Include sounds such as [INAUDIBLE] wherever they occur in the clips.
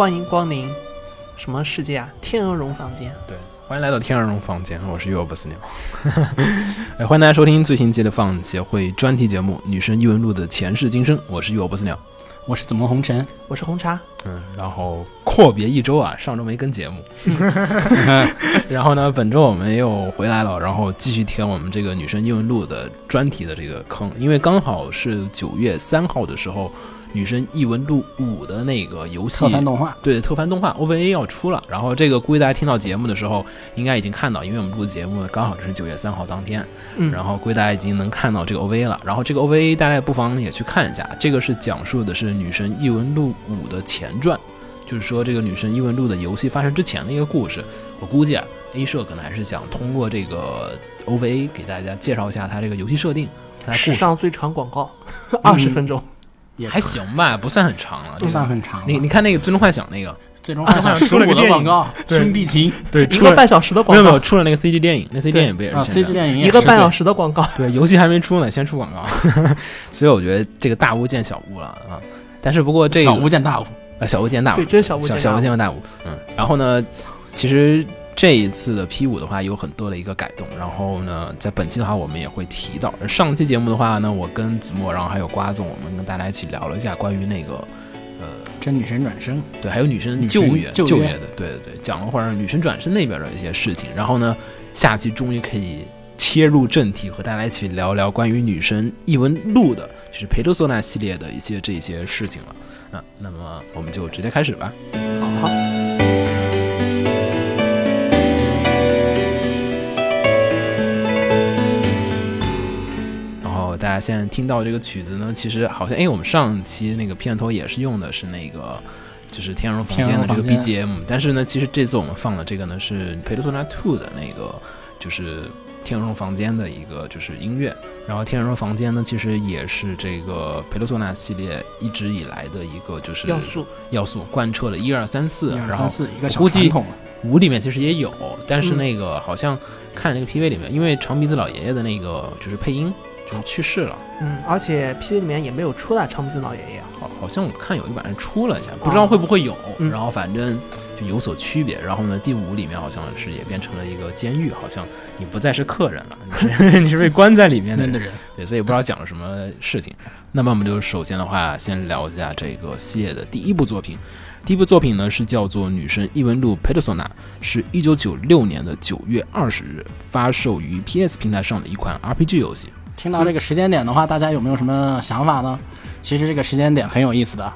欢迎光临什么世界啊？天鹅绒房间。对，欢迎来到天鹅绒房间，我是尤不死鸟。[LAUGHS] 哎，欢迎大家收听最新期的放协会专题节目《女神异闻录》的前世今生，我是尤不死鸟。我是紫梦红尘，我是红茶。嗯，然后阔别一周啊，上周没跟节目，[LAUGHS] [LAUGHS] 然后呢，本周我们又回来了，然后继续填我们这个《女生异闻录》的专题的这个坑，因为刚好是九月三号的时候。《女神异闻录五》的那个游戏特番动画，对特番动画 OVA 要出了，然后这个估计大家听到节目的时候应该已经看到，因为我们录节目刚好是九月三号当天，嗯，然后估计大家已经能看到这个 OVA 了。然后这个 OVA 大家不妨也去看一下，这个是讲述的是《女神异闻录五》的前传，就是说这个《女神异闻录》的游戏发生之前的一个故事。我估计啊，A 社可能还是想通过这个 OVA 给大家介绍一下它这个游戏设定。史上最长广告，二十分钟。也还行吧，不算很长了，不算很长。你你看那个《最终幻想》那个《最终幻想》十五的广告，兄弟情，对，一个半小时的广告，没有没有出了那个 CG 电影，那 CG 电影不也是 CG 电影一个半小时的广告，对，游戏还没出呢，先出广告，[LAUGHS] 所以我觉得这个大巫见小巫了啊。但是不过这个小巫见大巫啊，小巫见大巫，对，真小巫小小巫见大巫，嗯。然后呢，其实。这一次的 P 五的话有很多的一个改动，然后呢，在本期的话我们也会提到。上期节目的话呢，我跟子墨，然后还有瓜总，我们跟大家一起聊了一下关于那个，呃，真女神转生，对，还有女神救援救援的，对对对，讲了会儿女神转生那边的一些事情。然后呢，下期终于可以切入正题，和大家一起聊聊关于女神异闻录的，就是佩德索纳系列的一些这些事情了。那那么我们就直接开始吧。好。大家现在听到这个曲子呢，其实好像哎，我们上期那个片头也是用的是那个，就是《天龙房间》的这个 BGM。但是呢，其实这次我们放的这个呢是《Persona 2》的那个，就是《天鹅绒房间》的一个就是音乐。然后《天鹅绒房间》呢，其实也是这个《Persona》系列一直以来的一个就是要素，要素贯彻了一二三四，然后一个小传统。五里面其实也有，但是那个好像看那个 PV 里面，因为长鼻子老爷爷的那个就是配音。就是去世了，嗯，而且 P V 里面也没有出来长鼻子老爷爷，好，好像我看有一版出了一下，不知道会不会有，然后反正就有所区别。然后呢，第五里面好像是也变成了一个监狱，好像你不再是客人了，[LAUGHS] 你是你是被关在里面的人，对，所以不知道讲了什么事情。那么我们就首先的话，先聊一下这个系列的第一部作品。第一部作品呢是叫做《女神异闻录 Persona》，是一九九六年的九月二十日发售于 P S 平台上的一款 R P G 游戏。听到这个时间点的话，大家有没有什么想法呢？其实这个时间点很有意思的，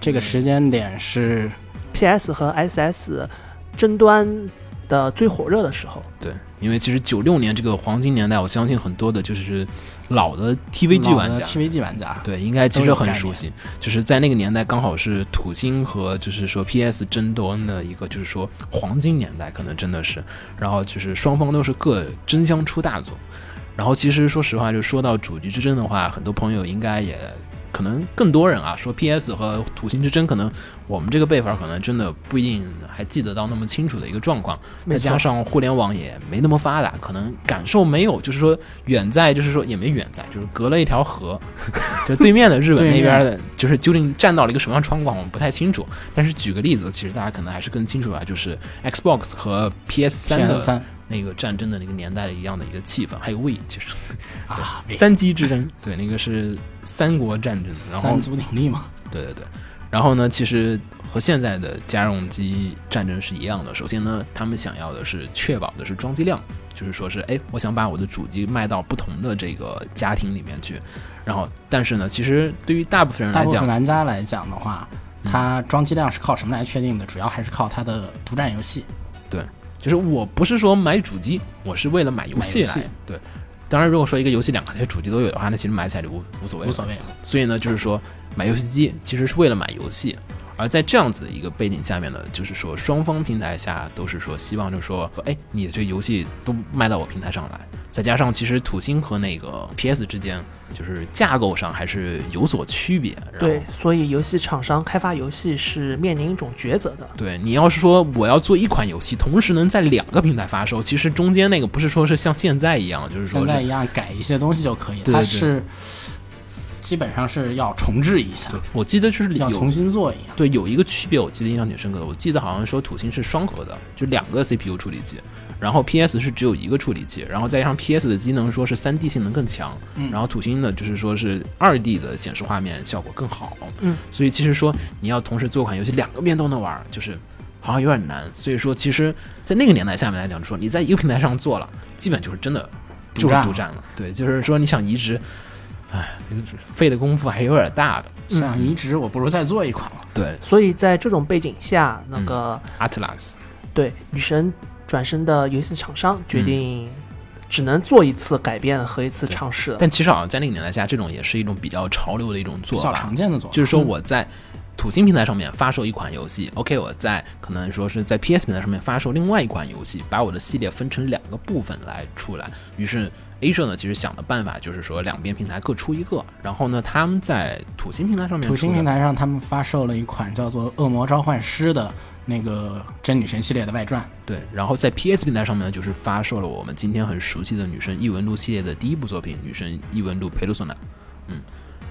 这个时间点是 PS 和 SS 争端的最火热的时候。对，因为其实九六年这个黄金年代，我相信很多的就是老的 TVG 玩家，TVG 玩家对，应该其实很熟悉。就是在那个年代，刚好是土星和就是说 PS 争端的一个就是说黄金年代，可能真的是，然后就是双方都是各争相出大作。然后其实说实话，就说到主机之争的话，很多朋友应该也可能更多人啊说 PS 和土星之争，可能我们这个辈分可能真的不一定还记得到那么清楚的一个状况。再加上互联网也没那么发达，可能感受没有，就是说远在，就是说也没远在，就是隔了一条河，[LAUGHS] 就对面的日本那边的，就是究竟站到了一个什么样的窗口，我们不太清楚。但是举个例子，其实大家可能还是更清楚啊，就是 Xbox 和 PS 三的。那个战争的那个年代的一样的一个气氛，还有魏，其实 [LAUGHS] 啊，三机之争，[LAUGHS] 对，那个是三国战争，然后三足鼎立嘛，对对对，然后呢，其实和现在的家用机战争是一样的。首先呢，他们想要的是确保的是装机量，就是说是，哎，我想把我的主机卖到不同的这个家庭里面去。然后，但是呢，其实对于大部分人来讲，大部分玩家来讲的话，它装机量是靠什么来确定的？主要还是靠它的独占游戏。对。就是我不是说买主机，我是为了买游戏来。对，当然如果说一个游戏两个主机都有的话，那其实买起来就无无所谓。无所谓。所以呢，就是说买游戏机其实是为了买游戏，而在这样子一个背景下面呢，就是说双方平台下都是说希望，就是说，哎，你的这游戏都卖到我平台上来。再加上，其实土星和那个 PS 之间，就是架构上还是有所区别。对，所以游戏厂商开发游戏是面临一种抉择的。对你要是说我要做一款游戏，同时能在两个平台发售，其实中间那个不是说是像现在一样，就是说现在一样改一些东西就可以。它是基本上是要重置一下，对，我记得就是有要重新做一样。对有一个区别，我记得印象挺深刻的。我记得好像说土星是双核的，就两个 CPU 处理器，然后 PS 是只有一个处理器，然后再加上 PS 的机能说是3 D 性能更强，嗯然后土星呢就是说是2 D 的显示画面效果更好，嗯，所以其实说你要同时做款游戏两个面都能玩，就是好像有点难。所以说，其实，在那个年代下面来讲，就说你在一个平台上做了，基本就是真的独占了。对，就是说你想移植，哎，就是费的功夫还是有点大的。像移植，我不如再做一款了。对所以在这种背景下，那个、，Atlas，对女神转身的游戏厂商决定只能做一次改变和一次尝试。但其实好像在那个年代下，这种也是一种比较潮流的一种比较做法常，见的做法，就是说我在土星平台上面发售一款游戏，OK，我在可能说是在 PS 平台上面发售另外一款游戏，把我的系列分成两个部分来出来。于是 A 社呢，其实想的办法就是说两边平台各出一个，然后呢，他们在土星平台上面土星平台上，他们发售了一款叫做《恶魔召唤师》的那个真女神系列的外传。对，然后在 PS 平台上面呢，就是发售了我们今天很熟悉的女神异闻录系列的第一部作品《女神异闻录佩鲁索纳》。嗯，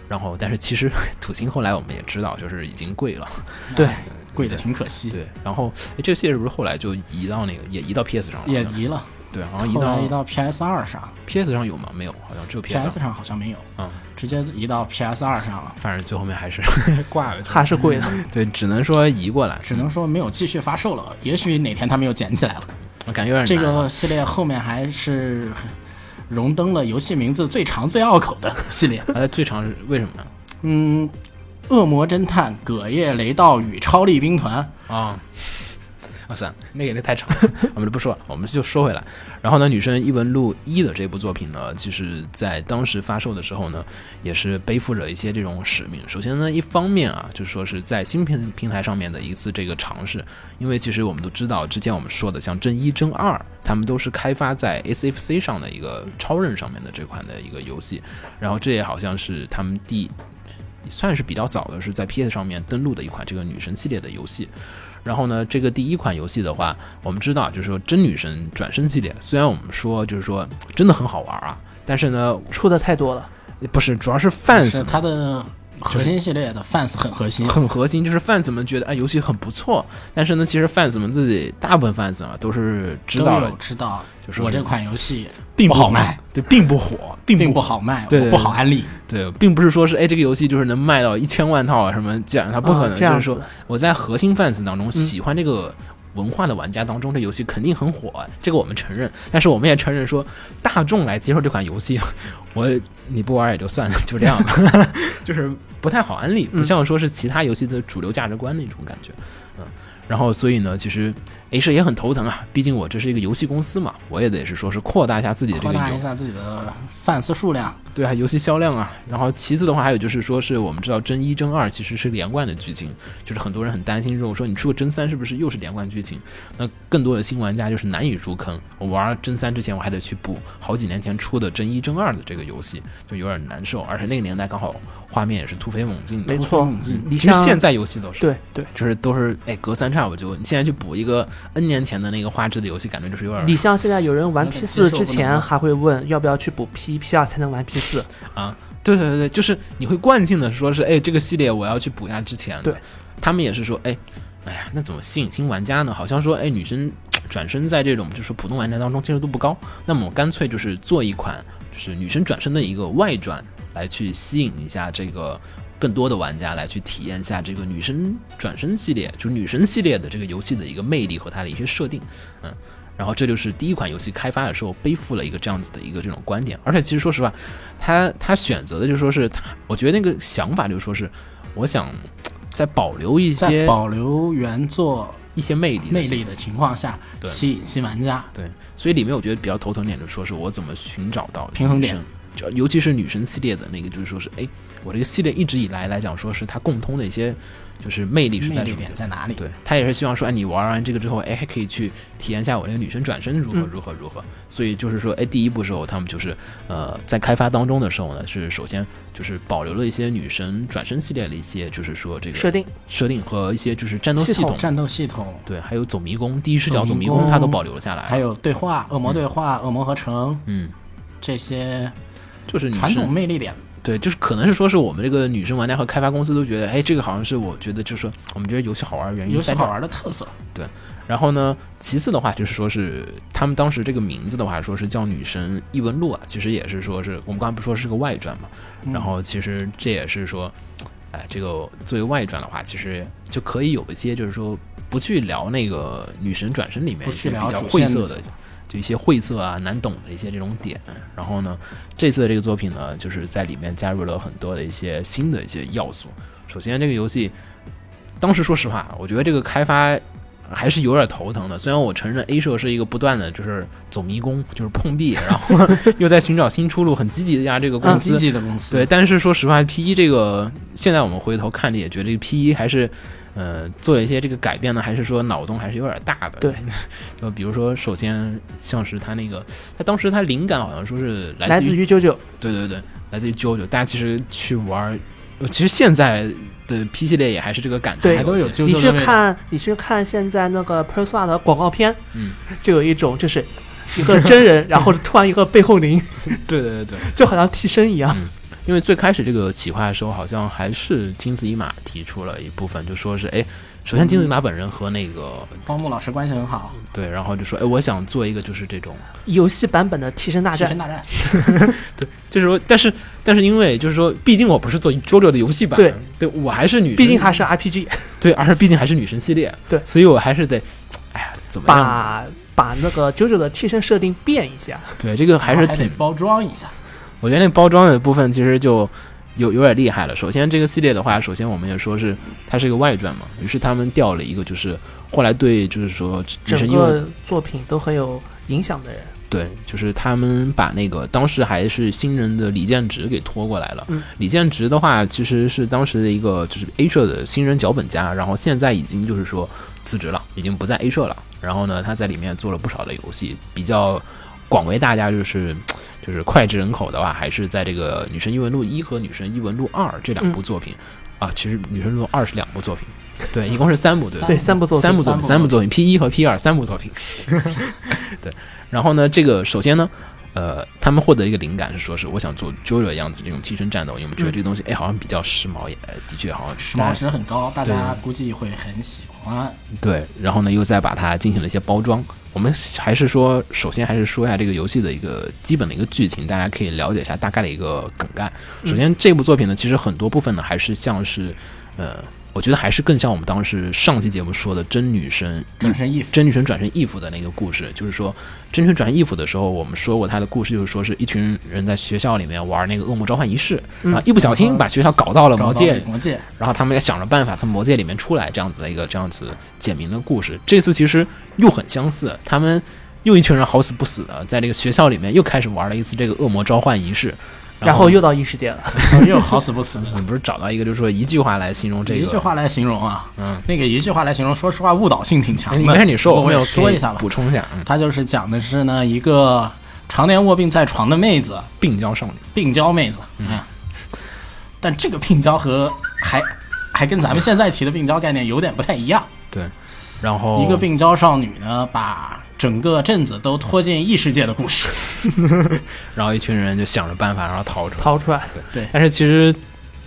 然后但是其实 [LAUGHS] 土星后来我们也知道，就是已经贵了。对哎贵的挺可惜，对，然后诶这个系列是不是后来就移到那个也移到 PS 上了？也移了，对，好像移到移到 PS 二上 PS 上有吗？没有，好像只有 PS，PS 上好像没有，嗯，直接移到 PS 二上了。反正最后面还是 [LAUGHS] 挂了，还是贵的，对，只能说移过来，只能说没有继续发售了，也许哪天他们又捡起来了。我感觉有点这个系列后面还是荣登了游戏名字最长最拗口的系列。它最长是为什么呢？嗯，恶魔侦探葛叶雷道与超力兵团，啊。啊，算了，那个那太长了，我们就不说了，我们就说回来。然后呢，《女神异闻录一》的这部作品呢，其实在当时发售的时候呢，也是背负着一些这种使命。首先呢，一方面啊，就是说是在新平平台上面的一次这个尝试，因为其实我们都知道，之前我们说的像真一、真二，他们都是开发在 SFC 上的一个超任上面的这款的一个游戏，然后这也好像是他们第算是比较早的是在 PS 上面登陆的一款这个女神系列的游戏。然后呢，这个第一款游戏的话，我们知道就是说真女神转身系列，虽然我们说就是说真的很好玩啊，但是呢，出的太多了。不是主要是 fans 是它的核心系列的 fans 很核心。很核心，就是 fans 们觉得哎游戏很不错，但是呢，其实 fans 们自己大部分 fans 啊都是知道了，知道，就是我这款游戏并不好卖，对，并不火，并并不不好卖，对不好安利。对，并不是说是哎这个游戏就是能卖到一千万套啊什么这样，它不可能，啊这样就是说我在核心 fans 当中喜欢这个文化的玩家当中，这游戏肯定很火，这个我们承认。但是我们也承认说，大众来接受这款游戏，[LAUGHS] 我你不玩也就算了，就这样吧，[LAUGHS] 就是不太好安利，不嗯像说是其他游戏的主流价值观那种感觉，嗯。然后，所以呢，其实 A 社也很头疼啊，毕竟我这是一个游戏公司嘛，我也得是说是扩大一下自己的这个游扩大一下自己的 fans 数量，对啊，游戏销量啊。然后其次的话，还有就是说是我们知道真一、真二其实是连贯的剧情，就是很多人很担心，如果说你出个真三是不是又是连贯剧情？那更多的新玩家就是难以入坑。我玩真三之前，我还得去补好几年前出的真一、真二的这个游戏，就有点难受。而且那个年代刚好画面也是突飞猛进的没。错其实现在游戏都是，对对，就是都是哎隔三差五就，你现在去补一个 N 年前的那个画质的游戏，感觉就是有点你像现在有人玩 P 四之前还会问要不要去补 P P 二才能玩 P 四，啊，对对对对，就是你会惯性的说是，哎，这个系列我要去补一下之前的。对，他们也是说，哎，哎呀，那怎么吸引新玩家呢？好像说，哎，女生转身在这种就是普通玩家当中接受度不高，那么我干脆就是做一款就是女生转身的一个外传，来去吸引一下这个。更多的玩家来去体验一下这个女生转身系列，就是女神系列的这个游戏的一个魅力和它的一些设定，嗯，然后这就是第一款游戏开发的时候背负了一个这样子的一个这种观点，而且其实说实话，他他选择的就说是他，我觉得那个想法就是说是，我想在保留一些保留原作一些魅力魅力的情况下，对。吸引新玩家。对，所以里面我觉得比较头疼点就是说是我怎么寻找到平衡点，就尤其是女神系列的那个，就是说是哎，我这个系列一直以来来讲说是它共通的一些就是魅力是在什么地点在哪里？对他也是希望说，哎，你玩完这个之后，哎，还可以去体验一下我那个女神转身如何嗯。如何如何。所以就是说，哎，第一步时候他们就是呃在开发当中的时候呢，是首先就是保留了一些女神转身系列的一些就是说这个设定。设定和一些就是战斗系统。战斗系统，对，还有走迷宫、第一视角走迷宫宫，它都保留了下来。还有对话、恶魔对话、恶魔合成嗯，这些就是传统魅力点对，就是可能是说是我们这个女生玩家和开发公司都觉得，哎，这个好像是我觉得就是说我们觉得游戏好玩的原因游戏好玩的特色。对然后呢，其次的话就是说是他们当时这个名字的话，说是叫《女神异闻录》啊，其实也是说是我们刚才不说是个外传嘛，嗯然后其实这也是说，哎，这个作为外传的话，其实就可以有一些就是说不去聊那个女神转身里面不一些比较晦涩的。就一些晦涩啊、难懂的一些这种点，然后呢，这次的这个作品呢，就是在里面加入了很多的一些新的一些要素。首先，这个游戏当时说实话，我觉得这个开发还是有点头疼的。虽然我承认 A 社是一个不断的就是走迷宫，就是碰壁，然后 [LAUGHS] 又在寻找新出路，很积极的呀这个公很积司。极的公司，对，但是说实话，P 一这个现在我们回头看着也觉得这个 P 一还是。呃，做一些这个改变呢，还是说脑洞还是有点大的。对，[LAUGHS] 就比如说，首先像是他那个，他当时他灵感好像说是来来自于，九九，对对对，来自于 JoJo。大家其实去玩其实现在的 P 系列也还是这个感觉，还都有啾你啾你。去看，你去看现在那个 Persona 的广告片，嗯，就有一种就是一个真人，[LAUGHS] 然后突然一个背后灵，对对对对。[LAUGHS] 就好像替身一样。因为最开始这个企划的时候，好像还是金子一马提出了一部分，就说是哎，首先金子一马本人和那个荒木老师关系很好，对，然后就说哎，我想做一个就是这种，游戏版本的替身大战替身，大战，[LAUGHS] 就是说，但是但是因为就是说，毕竟我不是做 JoJo 的游戏版，对，对我还是女神，毕竟还是 RPG，对，而且毕竟还是女神系列，对所以我还是得，哎呀，怎么？把把那个九九的替身设定变一下。对，这个还是得，包装一下。我觉得那包装的部分其实就有有点厉害了。首先，这个系列的话，首先我们也说是它是一个外传嘛，于是他们调了一个就是后来对就是说女整神因为个作品都很有影响的人，对，就是他们把那个当时还是新人的李建直给拖过来了。嗯李建直的话，其实是当时的一个就是 A 社的新人脚本家，然后现在已经就是说辞职了，已经不在 A 社了。然后呢，他在里面做了不少的游戏，比较广为大家就是就是脍炙人口的话，还是在这个《女神异闻录一》和《女神异闻录二》这两部作品、啊。其实《女神异闻录二》是两部作品，对，一共是三部，对对三部作品，三部作品，三部作品，P 一和 P 二三部作品。[LAUGHS] 对，然后呢，这个首先呢，呃，他们获得一个灵感是说是我想做 JoJo 的样子这种替身战斗，因为我们觉得这个东西，哎，好像比较时髦，也呃的确好像时髦值很高，大家估计会很喜欢。对，然后呢，又再把它进行了一些包装。我们还是说，首先还是说一下这个游戏的一个基本的一个剧情，大家可以了解一下大概的一个梗概。首先，这部作品呢，其实很多部分呢，还是像是，呃，我觉得还是更像我们当时上期节目说的真女神转身义真女神转身义父的那个故事，就是说真女神转身义父的时候，我们说过他的故事，就是说是一群人在学校里面玩那个恶魔召唤仪式，嗯。啊，一不小心把学校搞到了魔界，魔界。然后他们也想着办法从魔界里面出来，这样子的一个这样子简明的故事。这次其实又很相似，他们又一群人好死不死的在这个学校里面又开始玩了一次这个恶魔召唤仪式，后然后又到异世界了。[LAUGHS] 又好死不死的。你不是找到一个就是说一句话来形容这个？一句话来形容啊，嗯，那个一句话来形容，说实话误导性挺强哎，的。你没事你说，我有说一下吧。补充一下，嗯，他就是讲的是呢，一个常年卧病在床的妹子，病娇少女，病娇妹子，嗯，但这个病娇和还还跟咱们现在提的病娇概念有点不太一样。对，然后一个病娇少女呢，把整个镇子都拖进异世界的故事。[LAUGHS] 然后一群人就想着办法然后逃出来。逃出来，对但是其实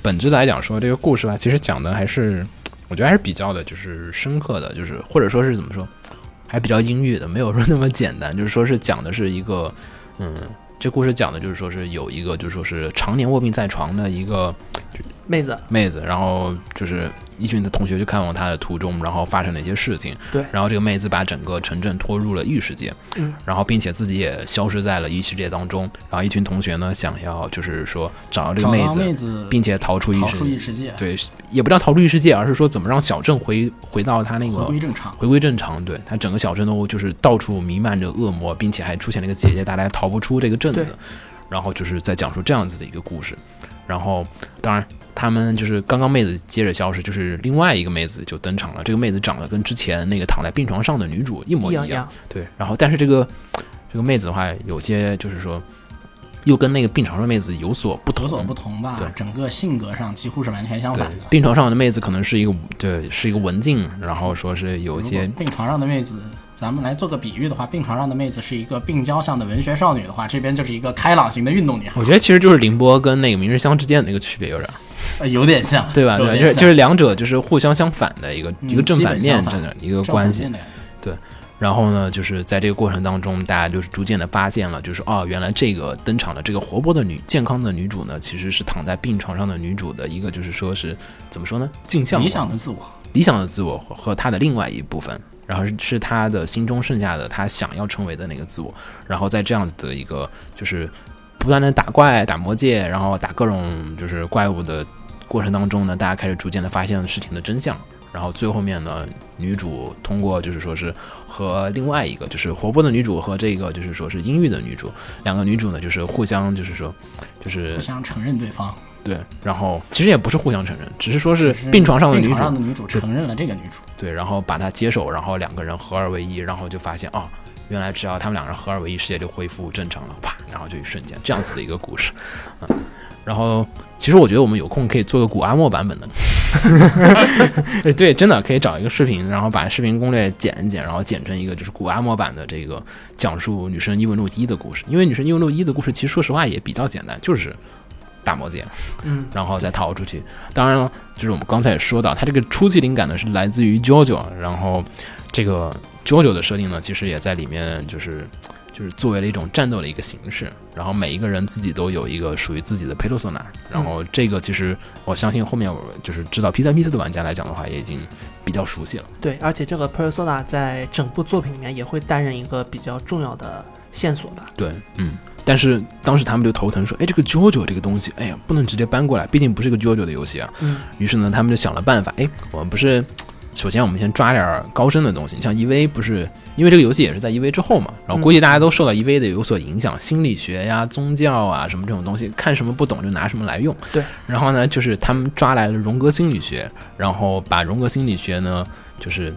本质来讲说，这个故事吧，其实讲的还是我觉得还是比较的，就是深刻的，就是或者说是怎么说，还比较阴郁的，没有说那么简单。就是说是讲的是一个，嗯，这故事讲的就是说是有一个，就是说是常年卧病在床的一个妹子，妹子，然后就是一群的同学去看望他的途中，然后发生了一些事情。对然后这个妹子把整个城镇拖入了异世界，嗯，然后并且自己也消失在了异世界当中。然后一群同学呢，想要就是说找到这个妹子，妹子，并且逃出异世界。出异世界，对，也不叫逃出异世界，而是说怎么让小镇回回到他那个回个归正常。回归正常。对，他整个小镇都就是到处弥漫着恶魔，并且还出现了一个姐姐，大家逃不出这个镇子。然后就是在讲述这样子的一个故事。然后，当然，他们就是刚刚妹子接着消失，就是另外一个妹子就登场了。这个妹子长得跟之前那个躺在病床上的女主一模一样。一样样，对，然后但是这个这个妹子的话，有些就是说，又跟那个病床上的妹子有所不同。有所不同吧对，整个性格上几乎是完全相反的，。病床上的妹子可能是一个对，是一个文静，然后说是有一些病床上的妹子咱们来做个比喻的话，病床上的妹子是一个病娇向的文学少女的话，这边就是一个开朗型的运动女孩我，觉得其实就是凌波跟那个明日香之间的那个区别有点有点像，对吧？对就是就是两者就是互相相反的一个嗯一个正反面这样的一个关系。反面的感觉然后呢，就是在这个过程当中，大家就是逐渐的发现了，就是哦，原来这个登场的这个活泼的女、健康的女主呢，其实是躺在病床上的女主的一个，就是说是怎么说呢？镜像理想的自我。理想的自我和和她的另外一部分，然后是是她的心中剩下的她想要成为的那个自我，然后在这样子的一个就是不断的打怪、打魔戒，然后打各种就是怪物的过程当中呢，大家开始逐渐的发现事情的真相。然后最后面呢，女主通过就是说是和另外一个就是活泼的女主和这个就是说是阴郁的女主，两个女主呢就是互相就是说就是互相承认对方，对，然后其实也不是互相承认，只是说是病床上的女主病床上的女主承认了这个女主，对，然后把她接手，然后两个人合二为一，然后就发现哦，原来只要他们两个人合二为一，世界就恢复正常了，啪，然后就一瞬间这样子的一个故事，嗯，然后其实我觉得我们有空可以做个古阿莫版本的，对 [LAUGHS] 对，真的可以找一个视频，然后把视频攻略剪一剪，然后剪成一个就是古阿莫版的这个讲述女生异闻录一的故事，因为女生异闻录一的故事其实说实话也比较简单，就是打魔戒，嗯，然后再逃出去。当然了，就是我们刚才也说到，它这个初级灵感呢是来自于 JoJo，然后这个 JoJo 的设定呢，其实也在里面就是就是作为了一种战斗的一个形式。然后每一个人自己都有一个属于自己的 Persona，然后这个其实我相信后面我就是知道 P 三 P 四的玩家来讲的话，也已经比较熟悉了。对，而且这个 Persona 在整部作品里面也会担任一个比较重要的线索吧。对，嗯。但是当时他们就头疼说：“哎，这个 JoJo 这个东西，哎呀，不能直接搬过来，毕竟不是一个 JoJo 的游戏啊。”嗯，于是呢，他们就想了办法，哎，我们不是，首先我们先抓点高深的东西，像 EV 不是，因为这个游戏也是在 EV 之后嘛，然后估计大家都受到 EV 的有所影响，心理学呀、宗教啊什么这种东西，看什么不懂就拿什么来用。对，然后呢，就是他们抓来了荣格心理学，然后把荣格心理学呢，就是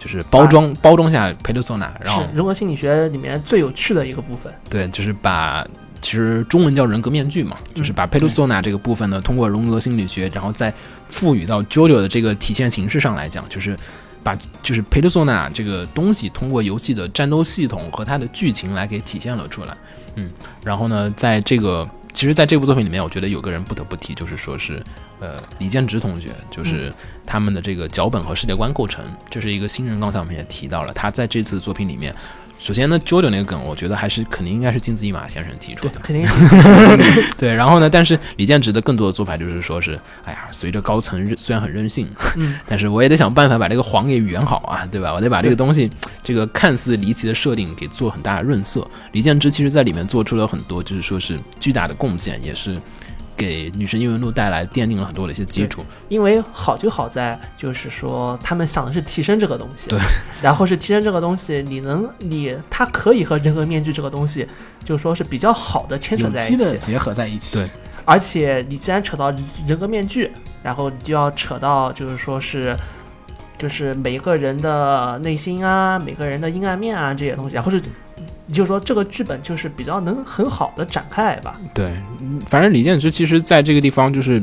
就是包装、包装下 Persona，然后是人格心理学里面最有趣的一个部分。对，就是把其实中文叫人格面具嘛，就是把 Persona 这个部分呢，通过荣格心理学，然后再赋予到 JoJo 的这个体现形式上来讲，就是把就是 Persona 这个东西通过游戏的战斗系统和它的剧情来给体现了出来。嗯，然后呢，在这个其实在这部作品里面，我觉得有个人不得不提，就是说是呃李建直同学，就是他们的这个脚本和世界观构成，这是一个新人，刚才我们也提到了，他在这次作品里面。首先呢，JoJo 那个梗，我觉得还是肯定应该是金子一马先生提出对的，，肯定 [LAUGHS] 对，然后呢，但是李建直的更多的做法就是说是，哎呀，随着高层虽然很任性，嗯，但是我也得想办法把这个谎给圆好啊，对吧？我得把这个东西，这个看似离奇的设定给做很大的润色。李建之其实在里面做出了很多，就是说是巨大的贡献，也是给《女神异闻录》带来奠定了很多的一些基础。因为好就好在就是说他们想的是提升这个东西，对，然后是提升这个东西，你能你它可以和人格面具这个东西，就说是比较好的牵扯在一起，的结合在一起。对而且你既然扯到人格面具，然后你就要扯到就是说是。就是每个人的内心啊，每个人的阴暗面啊这些东西，然后是，你就说这个剧本就是比较能很好的展开吧。对，嗯反正李建之其实在这个地方就是，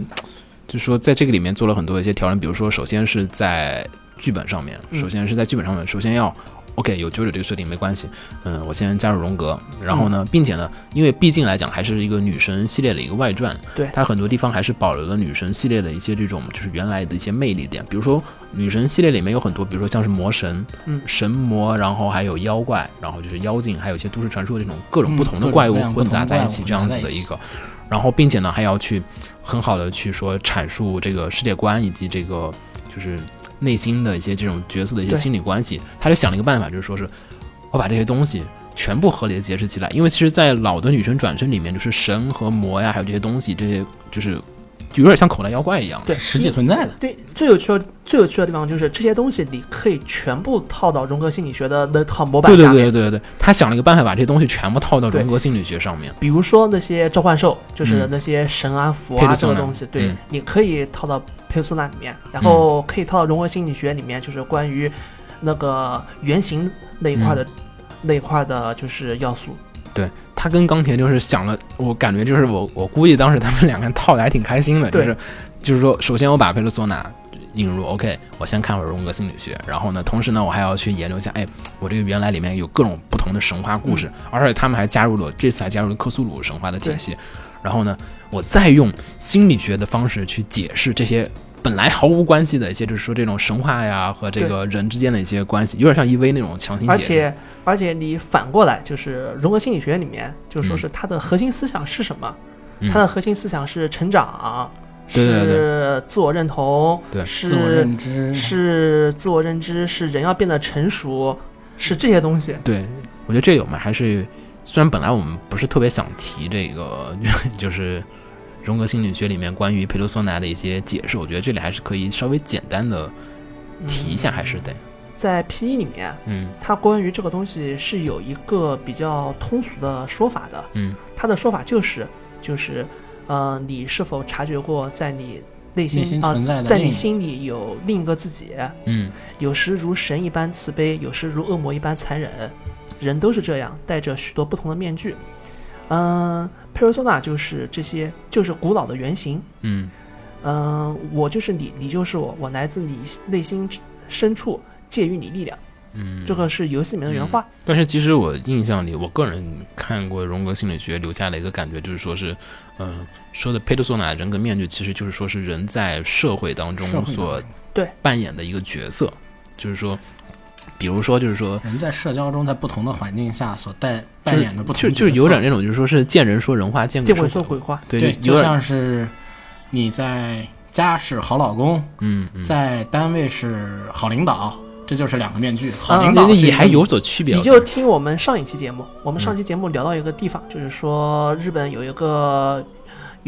就是说在这个里面做了很多一些调整，比如说首先是在剧本上面，嗯首先是在剧本上面，首先要 OK 有九九这个设定没关系，嗯，我先加入荣格，然后呢，并且呢，因为毕竟来讲还是一个女神系列的一个外传，对它很多地方还是保留了女神系列的一些这种就是原来的一些魅力点，比如说女神系列里面有很多，比如说像是魔神、嗯神魔，然后还有妖怪，然后就是妖精，还有一些都市传说这种各种嗯不同的怪物混杂在一起这样子的一个。然后并且呢还要去很好的去说阐述这个世界观以及这个就是内心的一些这种角色的一些心理关系。他就想了一个办法，就是说是我把这些东西全部合理的解释起来，因为其实，在老的女神转身里面，就是神和魔呀，还有这些东西，这些就是就有点像口袋妖怪一样。对，实际存在的。对，最有趣的最有趣的地方就是这些东西你可以全部套到荣格心理学的那套模板对。对对对对对，他想了一个办法，把这些东西全部套到对荣格心理学上面。比如说那些召唤兽，就是嗯那些神啊、佛啊这个东西，对，嗯你可以套到佩苏纳里面，然后可以套到融合心理学里面，就是关于那个原型那一块的、那一块的，就是要素。他跟钢铁就是想了，我感觉就是我我估计当时他们两个人套的还挺开心的，就是就是说，首先我把佩洛索纳引入。OK，我先看会儿荣格心理学，然后呢，同时呢，我还要去研究一下，哎，我这个原来里面有各种不同的神话故事，而且他们还加入了这次还加入了克苏鲁神话的体系。然后呢，我再用心理学的方式去解释这些本来毫无关系的一些，就是说这种神话呀和这个人之间的一些关系，有点像 EV 那种强行解。而且而且你反过来，就是融合心理学里面就说是它的核心思想是什么？嗯它的核心思想是成长，是自我认同，对自我认知是自我认知，是人要变得成熟，是这些东西。对，我觉得这里我们还是，虽然本来我们不是特别想提这个，就是荣格心理学里面关于佩罗索纳的一些解释，我觉得这里还是可以稍微简单的提一下，还是得，在 P.E. 里面，嗯它关于这个东西是有一个比较通俗的说法的。嗯它的说法就是，就是，呃，你是否察觉过，在你内心啊、存在你心里有另一个自己，嗯有时如神一般慈悲，有时如恶魔一般残忍。人都是这样，戴着许多不同的面具。嗯、佩罗索纳就是这些，就是古老的原型。嗯嗯、我就是你，你就是我，我来自你内心深处，借予你力量。嗯，这个是游戏里面的原话。但是其实我印象里，我个人看过荣格心理学留下的一个感觉，就是说是，嗯、说的 persona 人格面具，其实就是说是人在社会当中所对扮演的一个角色，就是说，比如说就是说。人在社交中，在不同的环境下所带就是扮演的不同就有点那种，就是说是见人说人话，见鬼说鬼鬼话。对，对，就像是你在家是好老公，嗯嗯，在单位是好领导，这就是两个面具。啊好领导也还有所区别。你就听我们上一期节目，我们上嗯期节目聊到一个地方，就是说日本有一个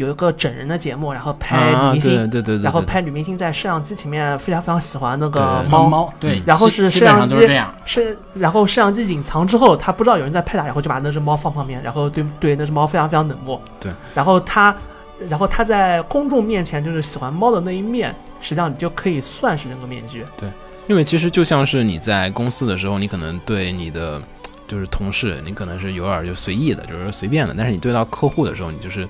有一个整人的节目，然后拍明星，对对对对，对然后拍女明星在摄像机前面非常非常喜欢那个猫，猫，对嗯，然后是摄像机。是然后摄像机隐藏之后，他不知道有人在拍他，然后就把那只猫放旁边，然后对对那只猫非常非常冷漠。对，然后他然后他在公众面前就是喜欢猫的那一面，实际上你就可以算是人格面具。对因为其实就像是你在公司的时候，你可能对你的就是同事，你可能是有点就随意的，就是随便的，但是你对到客户的时候，你就是，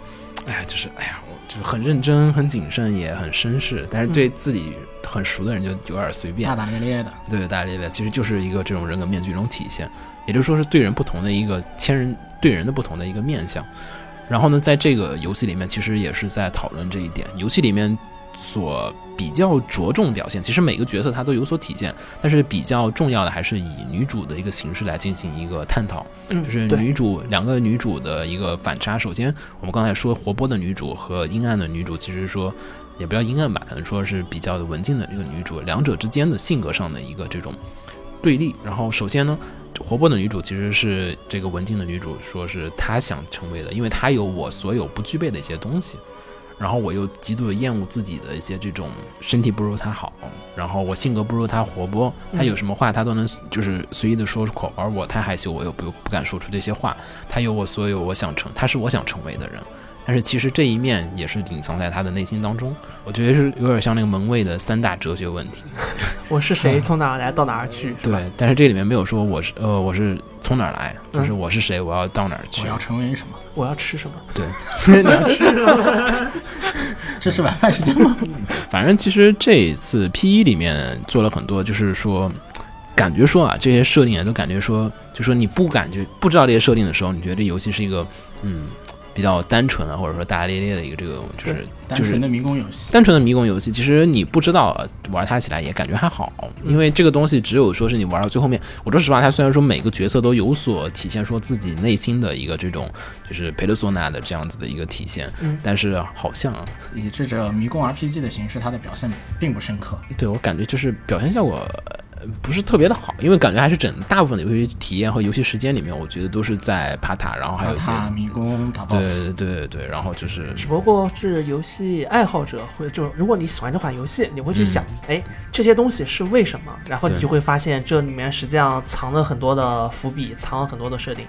哎呀，就是哎呀，我就是很认真、很谨慎，也很绅士，但是对自己很熟的人就有点随便大，大咧咧的，对大大咧咧，其实就是一个这种人格面具一种体现，也就是说是对人不同的一个千人对人的不同的一个面相。然后呢，在这个游戏里面，其实也是在讨论这一点。游戏里面所比较着重表现，其实每个角色它都有所体现，但是比较重要的还是以女主的一个形式来进行一个探讨。嗯，就是女主两个女主的一个反差。首先，我们刚才说活泼的女主和阴暗的女主，其实说也不叫阴暗吧，可能说是比较文静的这个女主，两者之间的性格上的一个这种对立。然后，首先呢，活泼的女主其实是这个文静的女主，说是她想成为的，因为她有我所有不具备的一些东西。然后我又极度的厌恶自己的一些这种身体不如他好，然后我性格不如他活泼，他有什么话他都能就是随意的说出口，而我太害羞，我又不不敢说出这些话。他有我所有我想成，他是我想成为的人，但是其实这一面也是隐藏在他的内心当中。我觉得是有点像那个门卫的三大哲学问题。[LAUGHS] 我是谁，从哪儿来到哪儿去，对，但是这里面没有说我是呃我是从哪儿来，嗯就是我是谁，我要到哪儿去我。要成为什么？我要吃什么？[LAUGHS] [LAUGHS] 这是晚饭时间吗？反正其实这一次 P 一里面做了很多，就是说，感觉说啊，这些设定啊，都感觉说，就说你不感觉不知道这些设定的时候，你觉得这游戏是一个嗯比较单纯啊，或者说大大咧咧的一个这种就是就是单纯的迷宫游戏，单纯的迷宫游戏，其实你不知道呃玩它起来也感觉还好，因为这个东西只有说是你玩到最后面。我说实话，它虽然说每个角色都有所体现，说自己内心的一个这种就是佩德索纳的这样子的一个体现，嗯但是好像啊以这种迷宫 RPG 的形式，它的表现并不深刻。对我感觉就是表现效果呃不是特别的好，因为感觉还是整大部分的游戏体验和游戏时间里面，我觉得都是在爬塔，然后还有一些塔迷宫打对 BOSS，对对对，然后就是只不过是游戏爱好者会，就是如果你喜欢这款游戏，你会去想，哎、这些东西是为什么？然后你就会发现这里面实际上藏了很多的伏笔，藏了很多的设定。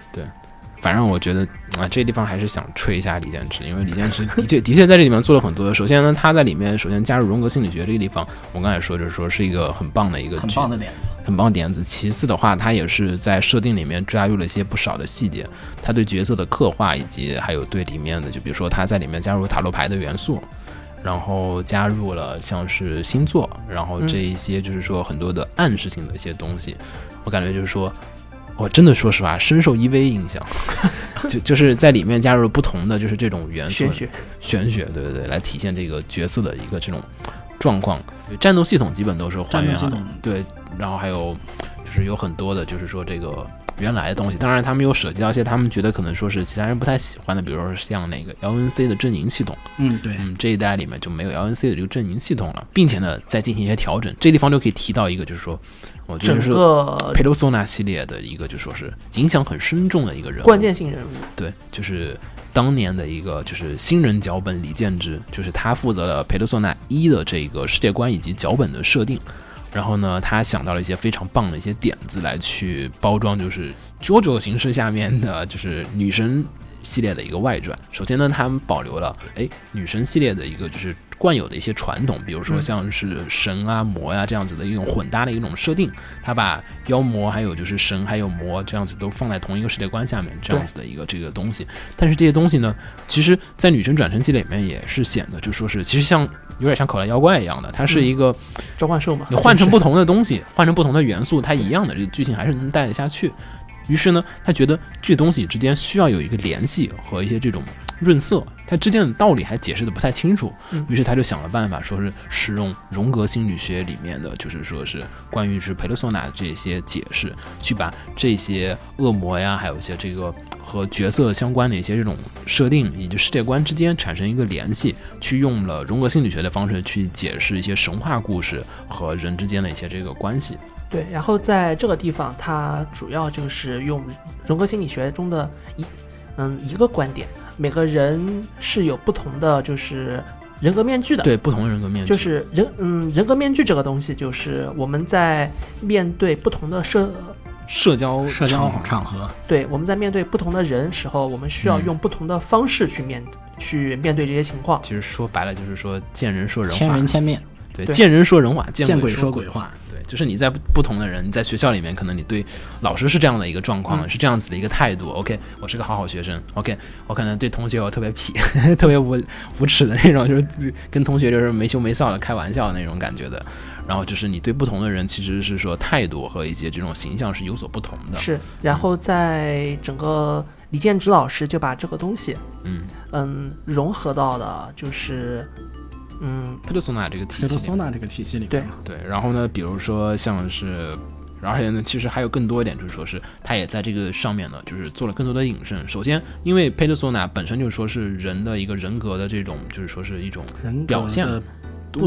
反正我觉得啊，这地方还是想吹一下李建池，因为李建池的确的确在这里面做了很多的。首先呢，他在里面首先加入荣格心理学这个地方，我刚才说就是说是一个很棒的一个很棒的点子。很棒的点子。其次的话，他也是在设定里面加入了一些不少的细节，他对角色的刻画以及还有对里面的，就比如说他在里面加入塔罗牌的元素。然后加入了像是星座，然后这一些就是说很多的暗示性的一些东西，我感觉就是说。我真的说实话，深受 EV 影响，[LAUGHS] 就就是在里面加入了不同的就是这种元素，玄学，玄学，对对对，来体现这个角色的一个这种状况。战斗系统基本都是还原好的，对，然后还有就是有很多的，就是说这个原来的东西。当然，他们有涉及到一些他们觉得可能说是其他人不太喜欢的，比如说像那个 LNC 的阵营系统。嗯，对，嗯，这一代里面就没有 LNC 的这个阵营系统了，并且呢，再进行一些调整。这地方就可以提到一个，就是说。整个佩鲁索纳系列的一个，就说是影响很深重的一个人物，关键性人物。对，就是当年的一个，就是新人脚本李建之，就是他负责了佩鲁索纳一的这个世界观以及脚本的设定。然后呢，他想到了一些非常棒的一些点子来去包装，就是《JoJo》形式下面的，就是女神系列的一个外传。首先呢，他们保留了哎女神系列的一个就是。惯有的一些传统，比如说像是神啊魔呀这样子的一种混搭的一种设定，他把妖魔还有就是神还有魔这样子都放在同一个世界观下面，这样子的一个这个东西。但是这些东西呢，其实在女神转生系列里面也是显得就说是其实像有点像口袋妖怪一样的，它是一个召唤兽嘛，你换成不同的东西，[LAUGHS] 换成不同的元素，它一样的这个剧情还是能带得下去。于是呢，他觉得这东西之间需要有一个联系和一些这种。润色，它之间的道理还解释的不太清楚，于是他就想了办法，说是使用荣格心理学里面的，就是说是关于是佩勒索纳这些解释，去把这些恶魔呀，还有一些这个和角色相关的一些这种设定以及世界观之间产生一个联系，去用了荣格心理学的方式去解释一些神话故事和人之间的一些这个关系。对，然后在这个地方，它主要就是用荣格心理学中的一嗯一个观点。每个人是有不同的，就是人格面具的。对，不同人格面具。就是人，嗯，人格面具这个东西，就是我们在面对不同的社社交社交场合，对，我们在面对不同的人时候，我们需要用不同的方式去面去面对这些情况。其实说白了，就是说见人说人话，千人千面。对，见人说人话，见鬼说鬼话。就是你在不同的人，你在学校里面，可能你对老师是这样的一个状况，是这样子的一个态度。OK，我是个好好学生。OK，我可能对同学我特别痞，[LAUGHS] 特别无无耻的那种，[LAUGHS] 就是跟同学就是没羞没臊的开玩笑的那种感觉的。然后就是你对不同的人，其实是说态度和一些这种形象是有所不同的。是，然后在整个李建植老师就把这个东西，嗯嗯，融合到了就是。嗯，，persona 这个体系，，persona 这个体系里，对对。然后呢，比如说像是，而且呢，其实还有更多一点，就是说是他也在这个上面呢，就是做了更多的引申。首先，因为 persona 本身就说是人的一个人格的这种，就是说是一种表现。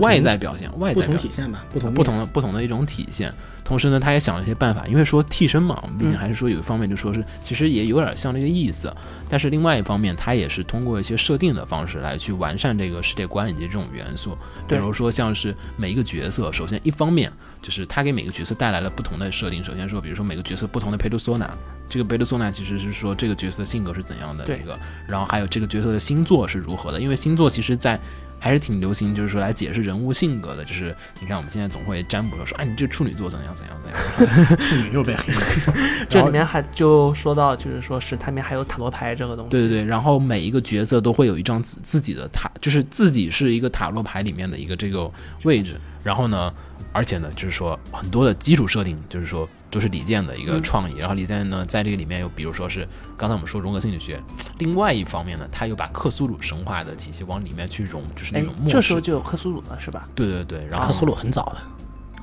外在表现，外在体现吧，不同不同的不同的一种体现。同时呢，他也想了一些办法，因为说替身嘛，我们毕竟还是说有一方面就说是，其实也有点像这个意思。但是另外一方面，他也是通过一些设定的方式来去完善这个世界观以及这种元素。比如说像是每一个角色，首先一方面就是他给每个角色带来了不同的设定。首先说，比如说每个角色不同的佩鲁索纳，这个佩鲁索纳其实是说这个角色的性格是怎样的这个，然后还有这个角色的星座是如何的，因为星座其实在。还是挺流行，就是说来解释人物性格的。就是你看，我们现在总会占卜说说，哎，你这处女座怎样怎样怎样。[LAUGHS] 处女又被黑了。[LAUGHS] 这里面还就说到，就是说是他面还有塔罗牌这个东西。对对对，然后每一个角色都会有一张自自己的塔，就是自己是一个塔罗牌里面的一个这个位置。然后呢，而且呢，就是说很多的基础设定，就是说。都是李健的一个创意，然后李健呢，在这个里面又比如说是刚才我们说融合心理学，另外一方面呢，他又把克苏鲁神话的体系往里面去融，就是那种。这时候就有克苏鲁了，是吧？对对对，然后克苏鲁很早了。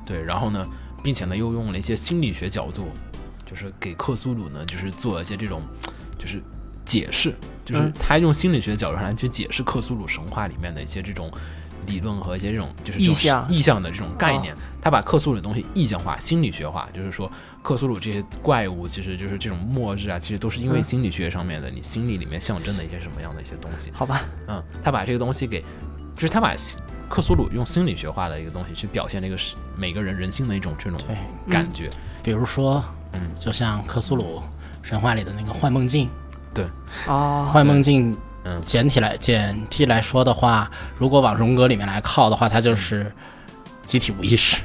对，然后呢，并且呢，又用了一些心理学角度，就是给克苏鲁呢，就是做一些这种，就是解释，就是他用心理学角度上来去解释克苏鲁神话里面的一些这种。理论和一些这种就是意象意象的这种概念，他把克苏鲁的东西意象化、心理学化，就是说克苏鲁这些怪物其实就是这种末日啊，其实都是因为心理学上面的你心理里面象征的一些什么样的一些东西。好吧，嗯，他把这个东西给，就是他把克苏鲁用心理学化的一个东西去表现这个是每个人人性的一种这种感觉。比如说，嗯，就像克苏鲁神话里的那个幻梦境，对。啊，幻梦镜。嗯，简体来简体来说的话，如果往荣格里面来靠的话，它就是集体无意识。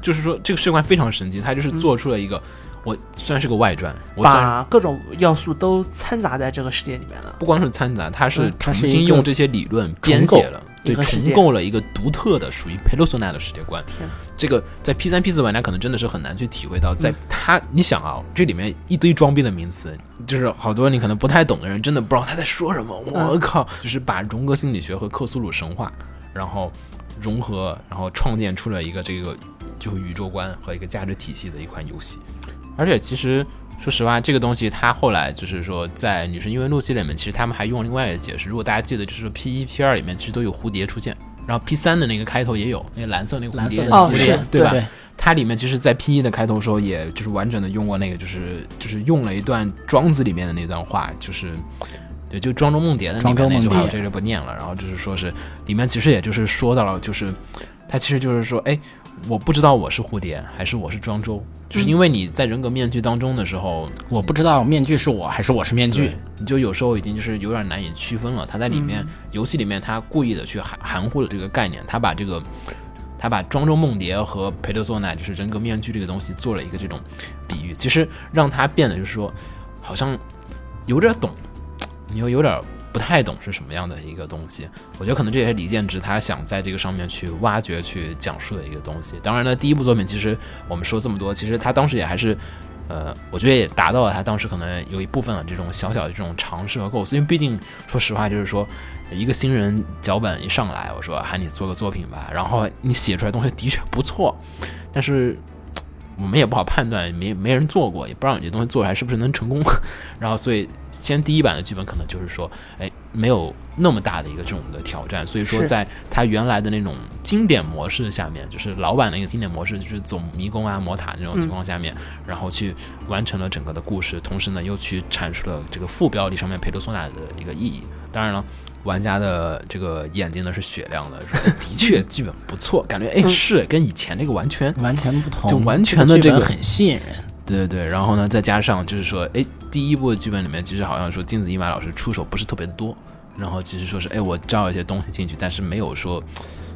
就是说，这个世界观非常神奇，它就是做出了一个，我虽然是个外传，我把各种要素都掺杂在这个世界里面了。不光是掺杂，它是重新用这些理论编写了，对重构了一个独特的属于 Persona 的世界观天。这个在 P 三 P 四玩家可能真的是很难去体会到，在嗯他你想啊，这里面一堆装逼的名词，就是好多你可能不太懂的人真的不知道他在说什么。我嗯靠，就是把荣格心理学和克苏鲁神话，然后融合，然后创建出了一个这个就宇宙观和一个价值体系的一款游戏。而且其实说实话，这个东西它后来就是说，在《女神异闻录》系列里面，其实他们还用另外一个解释。如果大家记得，就是说 P 一、P 二里面其实都有蝴蝶出现，然后 P 三的那个开头也有那个蓝色那个蝴蝶蓝色的对吧？对，它里面其实，在 P 一的开头的时候，也就是完整的用过那个，就是就是用了一段庄子里面的那段话，就是对，就庄周梦蝶的里面那句话，我这就不念了。然后就是说是里面其实也就是说到了，就是他其实就是说，哎，我不知道我是蝴蝶还是我是庄周，就是因为你在人格面具当中的时候，我不知道面具是我还是我是面具，，你就有时候已经就是有点难以区分了。他在里面、游戏里面，他故意的去含含糊了这个概念，他把这个他把庄周梦蝶和裴德索纳就是人格面具这个东西做了一个这种比喻，其实让他变得就是说好像有点懂，你又有点不太懂是什么样的一个东西。我觉得可能这也是李建植他想在这个上面去挖掘、去讲述的一个东西。当然呢，第一部作品其实我们说这么多，其实他当时也还是。呃，我觉得也达到了他当时可能有一部分的这种小小的这种尝试和构思，因为毕竟说实话，就是说一个新人脚本一上来，我说喊你做个作品吧，然后你写出来东西的确不错，但是我们也不好判断，没没人做过，也不知道你这东西做出来是不是能成功。[LAUGHS] 然后，所以先第一版的剧本可能就是说，哎，没有那么大的一个这种的挑战。所以说，在它原来的那种经典模式下面，就是老版的一个经典模式，就是走迷宫啊、魔塔那种情况下面，然后去完成了整个的故事，同时呢，又去阐述了这个副标题上面佩德索纳的一个意义。当然了。玩家的这个眼睛呢是雪亮的，说的确剧本不错，感觉哎嗯是跟以前那个完全完全不同，就完全的这个很吸引人。对对对，然后呢，再加上就是说，哎，第一部剧本里面其实好像说金子一马老师出手不是特别多，然后其实说是，哎，我照一些东西进去，但是没有说，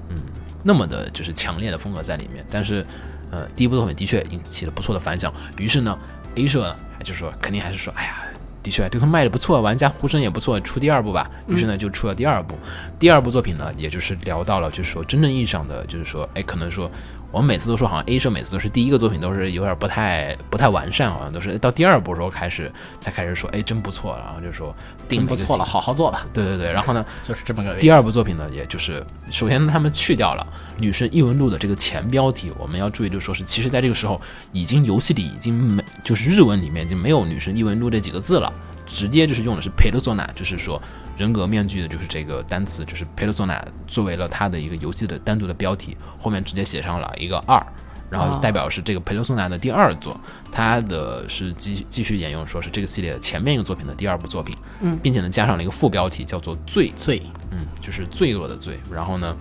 嗯，那么的就是强烈的风格在里面。但是，呃，第一部作品的确引起了不错的反响，于是呢，A 社呢就说肯定还是说，哎呀。的确，这个卖的不错，玩家呼声也不错，出第二部吧。于是呢，就出了第二部。第二部作品呢，也就是聊到了，就是说真正意义上的，就是说，哎，可能说我们每次都说，好像 A 社每次都是第一个作品都是有点不太不太完善，好像都是到第二部的时候开始才开始说，哎，真不错，然后就说定不错了，好好做吧，对对对，然后呢，[LAUGHS] 就是这么个第二部作品呢，也就是首先他们去掉了《女神异闻录》的这个前标题，我们要注意，就是说是其实在这个时候，已经游戏里已经没，就是日文里面已经没有《女神异闻录》这几个字了，直接就是用的是 persona，就是说人格面具的就是这个单词，就是 persona 作为了它的一个游戏的单独的标题，后面直接写上了一个二。然后代表是这个 persona 的第二作，它的是继继续沿用，说是这个系列前面一个作品的第二部作品，嗯并且呢加上了一个副标题叫做“罪罪嗯，就是罪恶的罪。然后呢，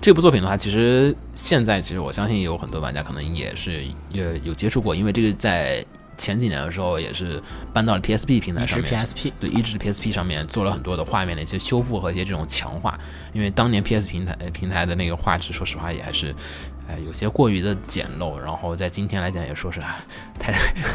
这部作品的话，其实现在其实我相信有很多玩家可能也是也有接触过，因为这个在前几年的时候也是搬到了 PSP 平台上面。PSP，对，一直 PSP 上面做了很多的画面的一些修复和一些这种强化，因为当年 PS 平台呃平台的那个画质，说实话也还是，呃，有些过于的简陋，然后在今天来讲也说是啊太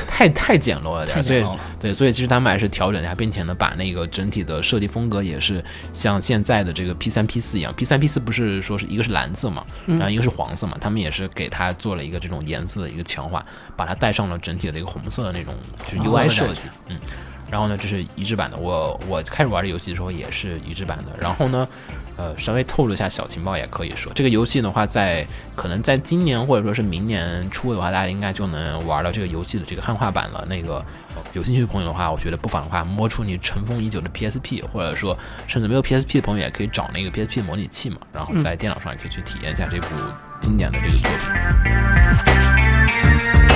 太太简陋了点儿，所以。对，所以其实他们还是调整一下，并且呢，把那个整体的设计风格也是像现在的这个 P 三 P 四一样，P 三 P 四不是说是一个是蓝色嘛，然后一个是黄色嘛，他们也是给它做了一个这种颜色的一个强化，把它带上了整体的一个红色的那种就 UI 设计，嗯。然后呢，这是移植版的。我我开始玩这游戏的时候也是移植版的。然后呢，呃，稍微透露一下小情报，也可以说，这个游戏的话在，可能在今年或者说是明年初的话，大家应该就能玩到这个游戏的这个汉化版了。那个、呃有兴趣的朋友的话，我觉得不妨的话，摸出你尘封已久的 PSP，或者说甚至没有 PSP 的朋友，也可以找那个 PSP 模拟器嘛，然后在电脑上也可以去体验一下这部经典的这个作品。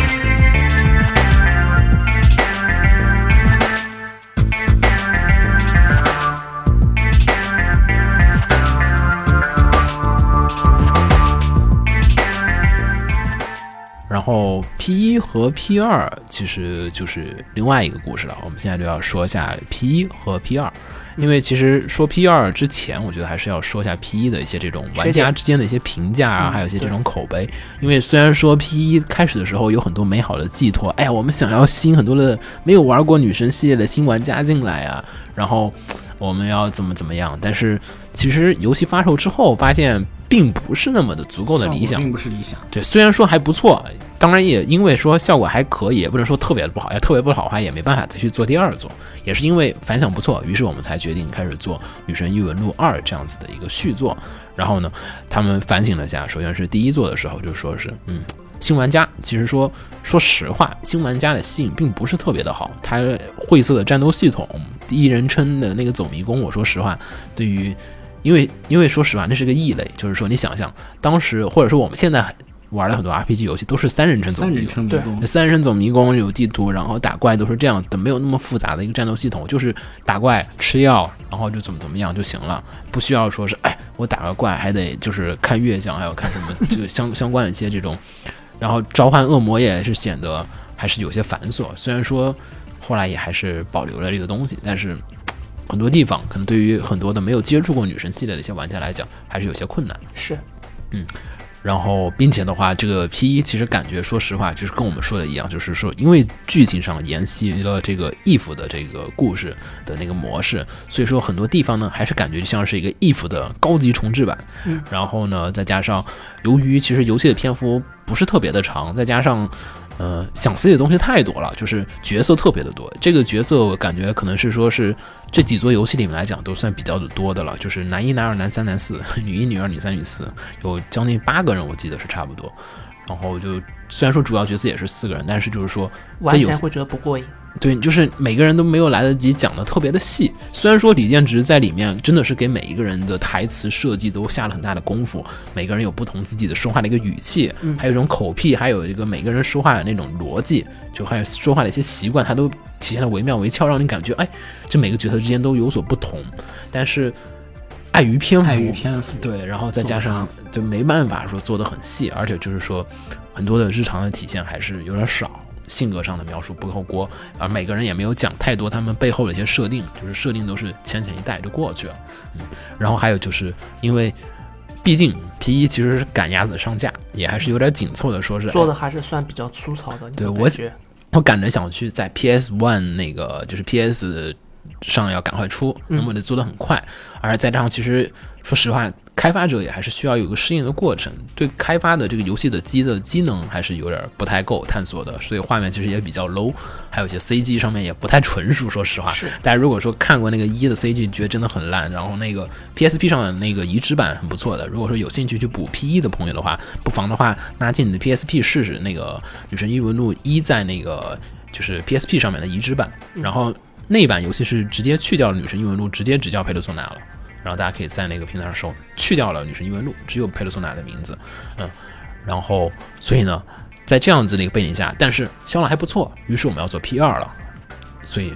然后 P 一和 P 二其实就是另外一个故事了。我们现在就要说一下 P 一和 P 二，因为其实说 P 二之前，我觉得还是要说一下 P 一的一些这种玩家之间的一些评价啊，嗯还有一些这种口碑。因为虽然说 P 一开始的时候有很多美好的寄托，哎呀，我们想要吸引很多的没有玩过女神系列的新玩家进来啊，然后我们要怎么怎么样，但是其实游戏发售之后，发现并不是那么的足够的理想。并不是理想。对，虽然说还不错，当然也因为说效果还可以，也不能说特别的不好。要特别不好的话，也没办法再去做第二座。也是因为反响不错，于是我们才决定开始做《女神异闻录二》这样子的一个续作。然后呢，他们反省了下，首先是第一座的时候就说是，嗯，新玩家其实说说实话，新玩家的吸引并不是特别的好。它晦涩的战斗系统，第一人称的那个走迷宫，我说实话，对于因为因为说实话，那是个异类，就是说你想象当时或者说我们现在玩的很多 RPG 游戏都是三人称走三人迷宫。对称，三人称走迷宫有地图，然后打怪都是这样子的，没有那么复杂的一个战斗系统，就是打怪吃药，然后就怎么怎么样就行了，不需要说是哎我打个怪还得就是看月相，还有看什么这个相相关的一些这种，然后召唤恶魔也是显得还是有些繁琐。虽然说后来也还是保留了这个东西，但是很多地方可能对于很多的没有接触过女神系列的一些玩家来讲，还是有些困难。是嗯然后，并且的话，这个 P 一其实感觉，说实话，就是跟我们说的一样，就是说，因为剧情上沿袭了这个 if 的这个故事的那个模式，所以说很多地方呢，还是感觉就像是一个 if 的高级重置版。嗯，然后呢，再加上由于其实游戏的篇幅不是特别的长，再加上呃想 C 的东西太多了，就是角色特别的多。这个角色我感觉可能是说是这几座游戏里面来讲都算比较的多的了，就是男一、男二、男三、男四，女一、女二、女三、女四，有将近八个人，我记得是差不多。然后就虽然说主要角色也是四个人，但是就是说有些玩起来会觉得不过瘾。对，就是每个人都没有来得及讲的特别的细。虽然说李建植在里面真的是给每一个人的台词设计都下了很大的功夫，每个人有不同自己的说话的一个语气，嗯还有一种口癖，还有一个每个人说话的那种逻辑，就还有说话的一些习惯，他都体现的惟妙惟肖，让你感觉哎，这每个角色之间都有所不同。但是碍于篇幅，碍于篇幅，对，然后再加上就没办法说做的很细，而且就是说很多的日常的体现还是有点少，性格上的描述不够多，而每个人也没有讲太多他们背后的一些设定，就是设定都是浅浅一带就过去了。嗯，然后还有就是因为毕竟 P 一其实是赶鸭子上架，也还是有点紧凑的，说是做的还是算比较粗糙的对我。我赶着想去在 PS One 那个就是 PS 上要赶快出，嗯那么得做的很快，而再加上其实说实话，开发者也还是需要有个适应的过程，对开发的这个游戏的机的机能还是有点不太够探索的，所以画面其实也比较 low，还有一些 CG 上面也不太纯熟，说实话。是大家如果说看过那个一的 CG，觉得真的很烂，然后那个 PSP 上的那个移植版很不错的。如果说有兴趣去补 P 一的朋友的话，不妨的话拿进你的 PSP 试试那个《女神异闻录一》在那个就是 PSP 上面的移植版，然后那版游戏是直接去掉了《女神异闻录》，直接只叫佩德索纳了。然后大家可以在那个平台上搜，去掉了《女神异闻录》，只有佩德索纳的名字，嗯，然后所以呢，在这样子的一个背景下，但是销量还不错，于是我们要做 P 二了，所以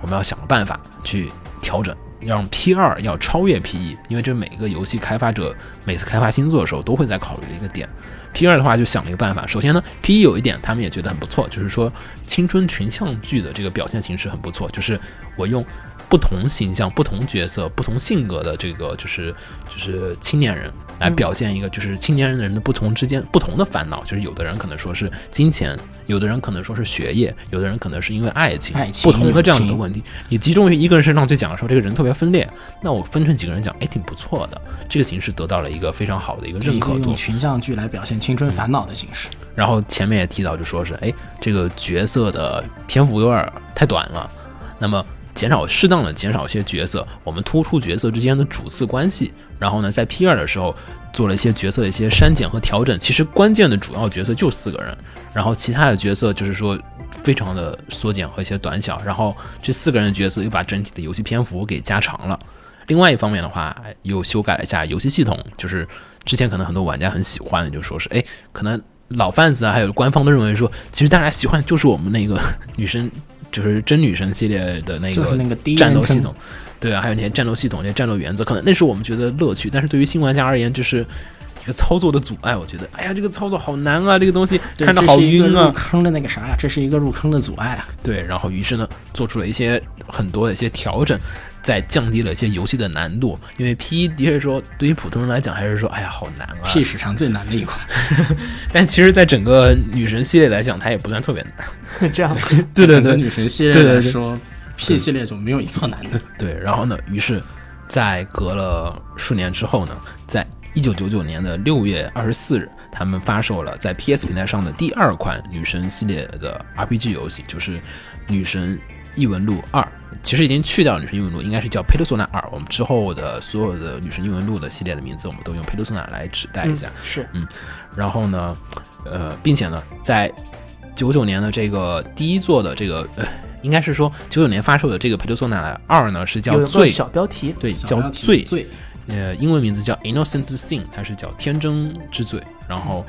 我们要想个办法去调整，让 P 二要超越 P 一，因为这每个游戏开发者每次开发新作的时候都会在考虑的一个点。P 二的话就想了一个办法，首先呢，P 一有一点他们也觉得很不错，就是说青春群像剧的这个表现形式很不错，就是我用不同形象、不同角色、不同性格的这个就是就是青年人来表现一个就是青年人的不同之间不同的烦恼，就是有的人可能说是金钱，有的人可能说是学业，有的人可能是因为爱情，爱情不同的这样子的问题，你集中于一个人身上去讲的时候，这个人特别分裂，那我分成几个人讲，哎，挺不错的，这个形式得到了一个非常好的一个认可度用。群像剧来表现青春烦恼的形式。然后前面也提到，就说是，哎，这个角色的篇幅有点太短了，那么减少适当的减少一些角色，我们突出角色之间的主次关系。然后呢，在 P 二的时候做了一些角色的一些删减和调整。其实关键的主要角色就四个人，然后其他的角色就是说非常的缩减和一些短小。然后这四个人的角色又把整体的游戏篇幅给加长了。另外一方面的话，又修改了一下游戏系统，就是之前可能很多玩家很喜欢的，就说是哎，可能老贩子啊，还有官方都认为说，其实大家喜欢就是我们那个女生，就是真女神系列的那个就是那个战斗系统，对啊，还有那些战斗系统、那些战斗原则，可能那是我们觉得乐趣，但是对于新玩家而言，就是一个操作的阻碍，我觉得，哎呀，这个操作好难啊，这个东西看着好晕啊入。坑的那个啥呀，这是一个入坑的阻碍啊。对，然后于是呢，做出了一些很多的一些调整，再降低了一些游戏的难度。因为 P 一的确说，对于普通人来讲，还是说，哎呀，好难啊。P 史上最难的一款，[LAUGHS] 但其实，在整个女神系列来讲，它也不算特别难。[LAUGHS] 这样，[LAUGHS] 对对整个对女神系列来说，P 系列中没有一座难的。对，然后呢，于是，在隔了数年之后呢，在一九九九年的六月二十四日，他们发售了在 PS 平台上的第二款女神系列的 RPG 游戏，就是《女神异闻录二》。其实已经去掉了《女神异闻录》，应该是叫《佩鲁索纳二》。我们之后的所有的《女神异闻录》的系列的名字，我们都用佩鲁索纳来指代一下。是嗯然后呢，呃，并且呢，在九九年的这个第一座的这个呃，应该是说九九年发售的这个《佩鲁索纳二》呢，是叫有一个罪，小标题，对，叫罪，罪，呃，英文名字叫 Innocent Sin，它是叫天真之罪。然后，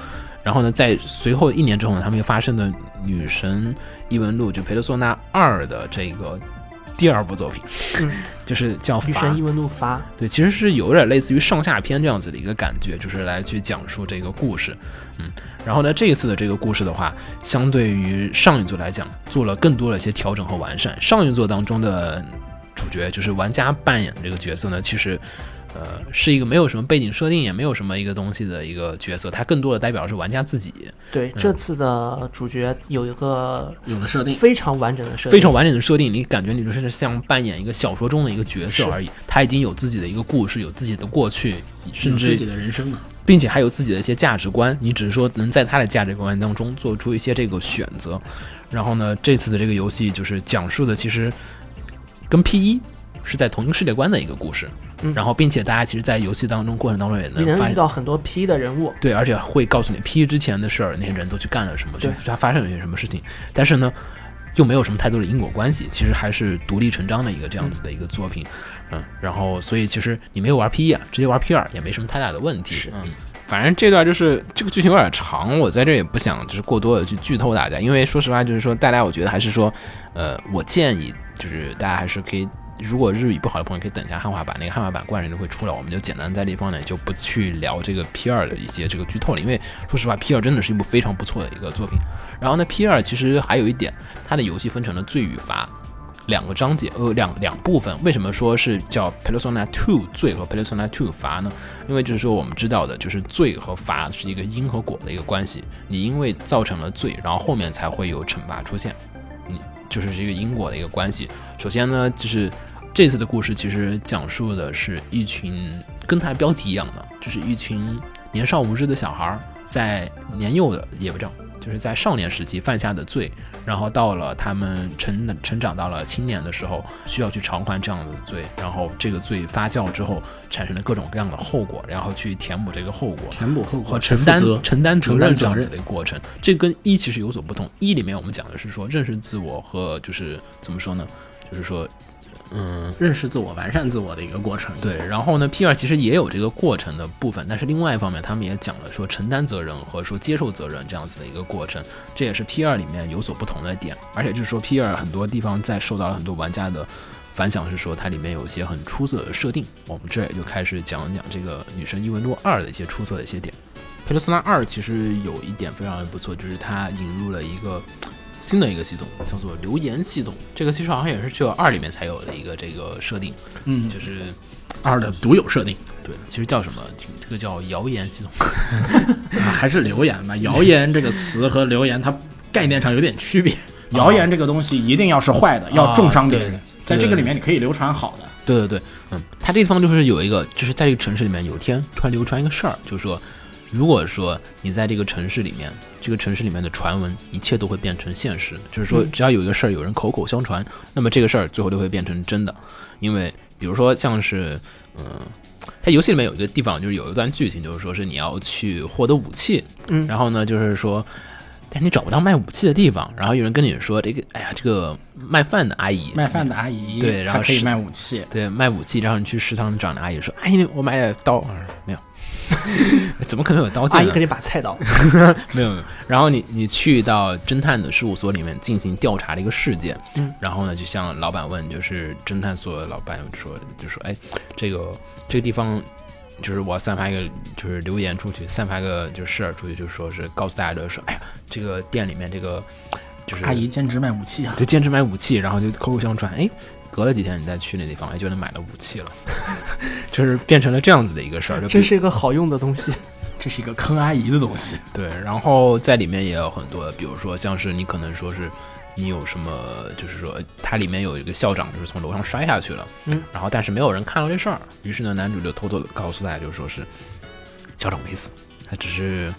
然后呢，在随后一年之后呢，他们又发生的《女神异闻录》就《佩德索纳二》的这个第二部作品，嗯 [LAUGHS] 就是叫女神异闻录发，对，其实是有点类似于上下篇这样子的一个感觉，就是来去讲述这个故事，嗯，然后呢，这一次的这个故事的话，相对于上一座来讲，做了更多的一些调整和完善。上一座当中的主角就是玩家扮演的这个角色呢，其实。呃，是一个没有什么背景设定，也没有什么一个东西的一个角色，它更多的代表是玩家自己，对，这次的主角有一个有了设定，非常完整的设定，非常完整的设定，你感觉你就是像扮演一个小说中的一个角色而已。他已经有自己的一个故事，有自己的过去，甚至自己的人生啊。并且还有自己的一些价值观，你只是说能在他的价值观当中做出一些这个选择。然后呢，这次的这个游戏就是讲述的其实跟 P 一是在同一个世界观的一个故事。嗯然后，并且大家其实，在游戏当中过程当中也你能发现，到很多 P 的人物，对，而且会告诉你 P 一之前的事儿，那些人都去干了什么，就对他发生了一些什么事情。但是呢，又没有什么太多的因果关系，其实还是独立成章的一个这样子的一个作品。嗯，然后所以其实你没有玩 P 一啊，直接玩 P 二也没什么太大的问题。是嗯，反正这段就是这个剧情有点长，我在这也不想就是过多的去剧透大家，因为说实话就是说大家我觉得还是说，呃，我建议就是大家还是可以。如果日语不好的朋友可以等一下汉化版，那个汉化版过两天就会出来，我们就简单在这地方呢就不去聊这个 P 二的一些这个剧透了，因为说实话 P 二真的是一部非常不错的一个作品。然后呢，P 二其实还有一点，它的游戏分成了罪与罚两个章节，呃，两两部分。为什么说是叫 Persona Two 罪和 Persona Two 罚呢？因为就是说我们知道的，就是罪和罚是一个因和果的一个关系。你因为造成了罪，然后后面才会有惩罚出现，你就是这个因果的一个关系。首先呢，就是这次的故事其实讲述的是一群跟它的标题一样的，就是一群年少无知的小孩儿在年幼的也不知道，就是在少年时期犯下的罪，然后到了他们成成长到了青年的时候，需要去偿还这样的罪，然后这个罪发酵之后产生了各种各样的后果，然后去填补这个后果。填补后果和承担承担责任这样子的一个过程，这跟一其实有所不同。一里面我们讲的是说认识自我和就是怎么说呢，就是说，嗯，认识自我、完善自我的一个过程。对，然后呢，P 二其实也有这个过程的部分，但是另外一方面，他们也讲了说承担责任和说接受责任这样子的一个过程，这也是 P 二里面有所不同的点。而且就是说，P 二很多地方在受到了很多玩家的反响，是说它里面有一些很出色的设定。我们这也就开始讲讲这个《女神异闻录二》的一些出色的一些点。佩洛斯纳二其实有一点非常的不错，就是它引入了一个新的一个系统，叫做留言系统。这个其实好像也是只有二里面才有的一个这个设定，嗯，就是二的独有设定对，其实叫什么？这个叫谣言系统。[LAUGHS] 啊，还是留言吧。谣言这个词和留言它概念上有点区别。谣言这个东西一定要是坏的，要重伤别人。在这个里面，你可以流传好的。对对对，嗯，它这地方就是有一个，就是在这个城市里面，有一天突然流传一个事儿，就是说，如果说你在这个城市里面，这个城市里面的传闻，一切都会变成现实。就是说，只要有一个事儿，有人口口相传，那么这个事儿最后都会变成真的。因为比如说像是，嗯、它游戏里面有一个地方，就是有一段剧情，就是说是你要去获得武器，嗯然后呢，就是说。但是你找不到卖武器的地方，然后有人跟你说这个，哎呀，这个卖饭的阿姨，卖饭的阿姨，对然后可以卖武器。对，卖武器，然后你去食堂找那阿姨说：“阿哎，我买点刀。啊”没有，[LAUGHS] 怎么可能有刀剑呢阿姨给？你把菜刀，[LAUGHS] 没有没有。然后你你去到侦探的事务所里面进行调查的一个事件，嗯，然后呢，就向老板问，就是侦探所的老板说，就说：“哎，这个这个地方就是我散发一个就是留言出去，散发个就是事儿出去，就说是告诉大家就是说，哎呀，这个店里面这个就是阿姨兼职卖武器啊，就兼职卖武器，然后就口口相传，哎，隔了几天你再去那地方，哎，就能买到武器了，[LAUGHS] 就是变成了这样子的一个事儿。就比真是一个好用的东西。[LAUGHS] 这是一个坑阿姨的东西。[LAUGHS] 对，然后在里面也有很多，比如说像是你可能说是你有什么，就是说它里面有一个校长就是从楼上摔下去了，嗯，然后但是没有人看到这事儿，于是呢，男主就偷偷的告诉大家，就说是校长没死，他只是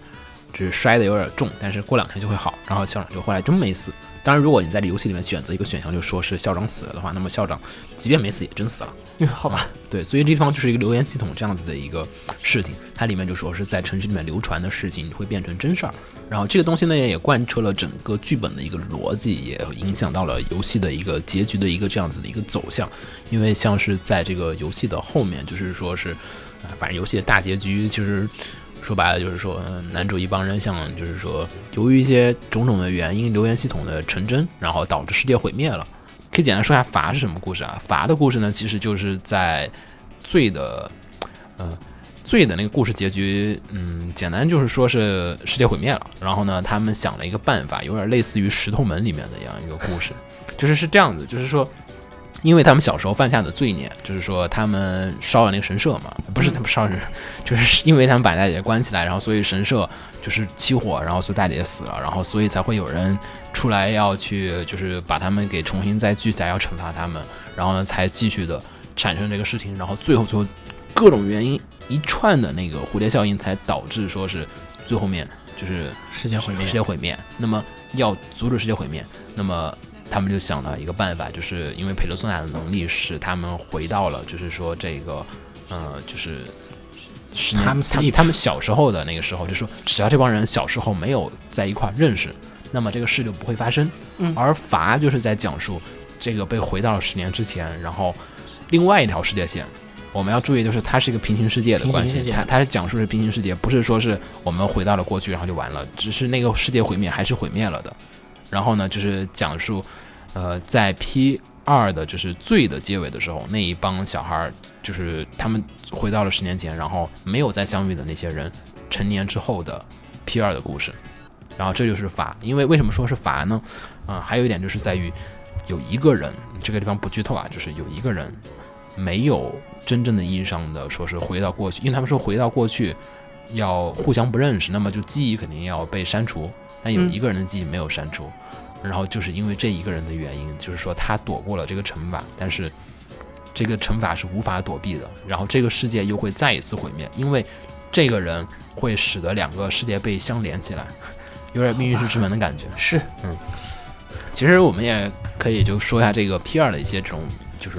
只是摔的有点重，但是过两天就会好，然后校长就后来真没死。当然，如果你在这游戏里面选择一个选项，就说是校长死了的话，那么校长即便没死也真死了。[LAUGHS] 好吧，对，所以这地方就是一个留言系统这样子的一个事情，它里面就说是在城市里面流传的事情会变成真事儿，然后这个东西呢也贯彻了整个剧本的一个逻辑，也影响到了游戏的一个结局的一个这样子的一个走向，因为像是在这个游戏的后面，就是说是，啊，反正游戏的大结局就是。说白了就是说，男主一帮人像就是说，由于一些种种的原因，留言系统的成真，然后导致世界毁灭了。可以简单说一下伐是什么故事啊？伐的故事呢，其实就是在罪的，呃，罪的那个故事结局，嗯，简单就是说是世界毁灭了。然后呢，他们想了一个办法，有点类似于石头门里面的一样一个故事，就是是这样子，就是说。因为他们小时候犯下的罪孽，就是说他们烧了那个神社嘛，不是他们烧人，[LAUGHS] 就是因为他们把大姐姐关起来，然后所以神社就是起火，然后所以大姐姐死了，然后所以才会有人出来要去，就是把他们给重新再聚起来，要惩罚他们，然后呢才继续的产生这个事情，然后最后最后各种原因一串的那个蝴蝶效应，才导致说是最后面就是世界毁灭世界毁灭。那么要阻止世界毁灭，那么他们就想到一个办法，就是因为佩德索纳的能力使他们回到了，就是说这个，呃，就是十年 Time 他们他们小时候的那个时候，就是说只要这帮人小时候没有在一块儿认识，那么这个事就不会发生。嗯而罚就是在讲述这个被回到了十年之前，然后另外一条世界线。我们要注意，就是它是一个平行世界的关系它它是讲述是平行世界，不是说是我们回到了过去，然后就完了，只是那个世界毁灭还是毁灭了的。然后呢，就是讲述，呃，在 P 二的就是罪的结尾的时候，那一帮小孩儿就是他们回到了十年前，然后没有再相遇的那些人，成年之后的 P 二的故事。然后这就是法，因为为什么说是法呢？啊、还有一点就是在于有一个人，这个地方不剧透啊，就是有一个人没有真正的意义上的说是回到过去，因为他们说回到过去要互相不认识，那么就记忆肯定要被删除。但有嗯一个人的记忆没有删除，然后就是因为这一个人的原因，就是说他躲过了这个惩罚，但是这个惩罚是无法躲避的，然后这个世界又会再一次毁灭，因为这个人会使得两个世界被相连起来，有点命运石之门的感觉。是嗯其实我们也可以就说一下这个 P 二的一些这种就是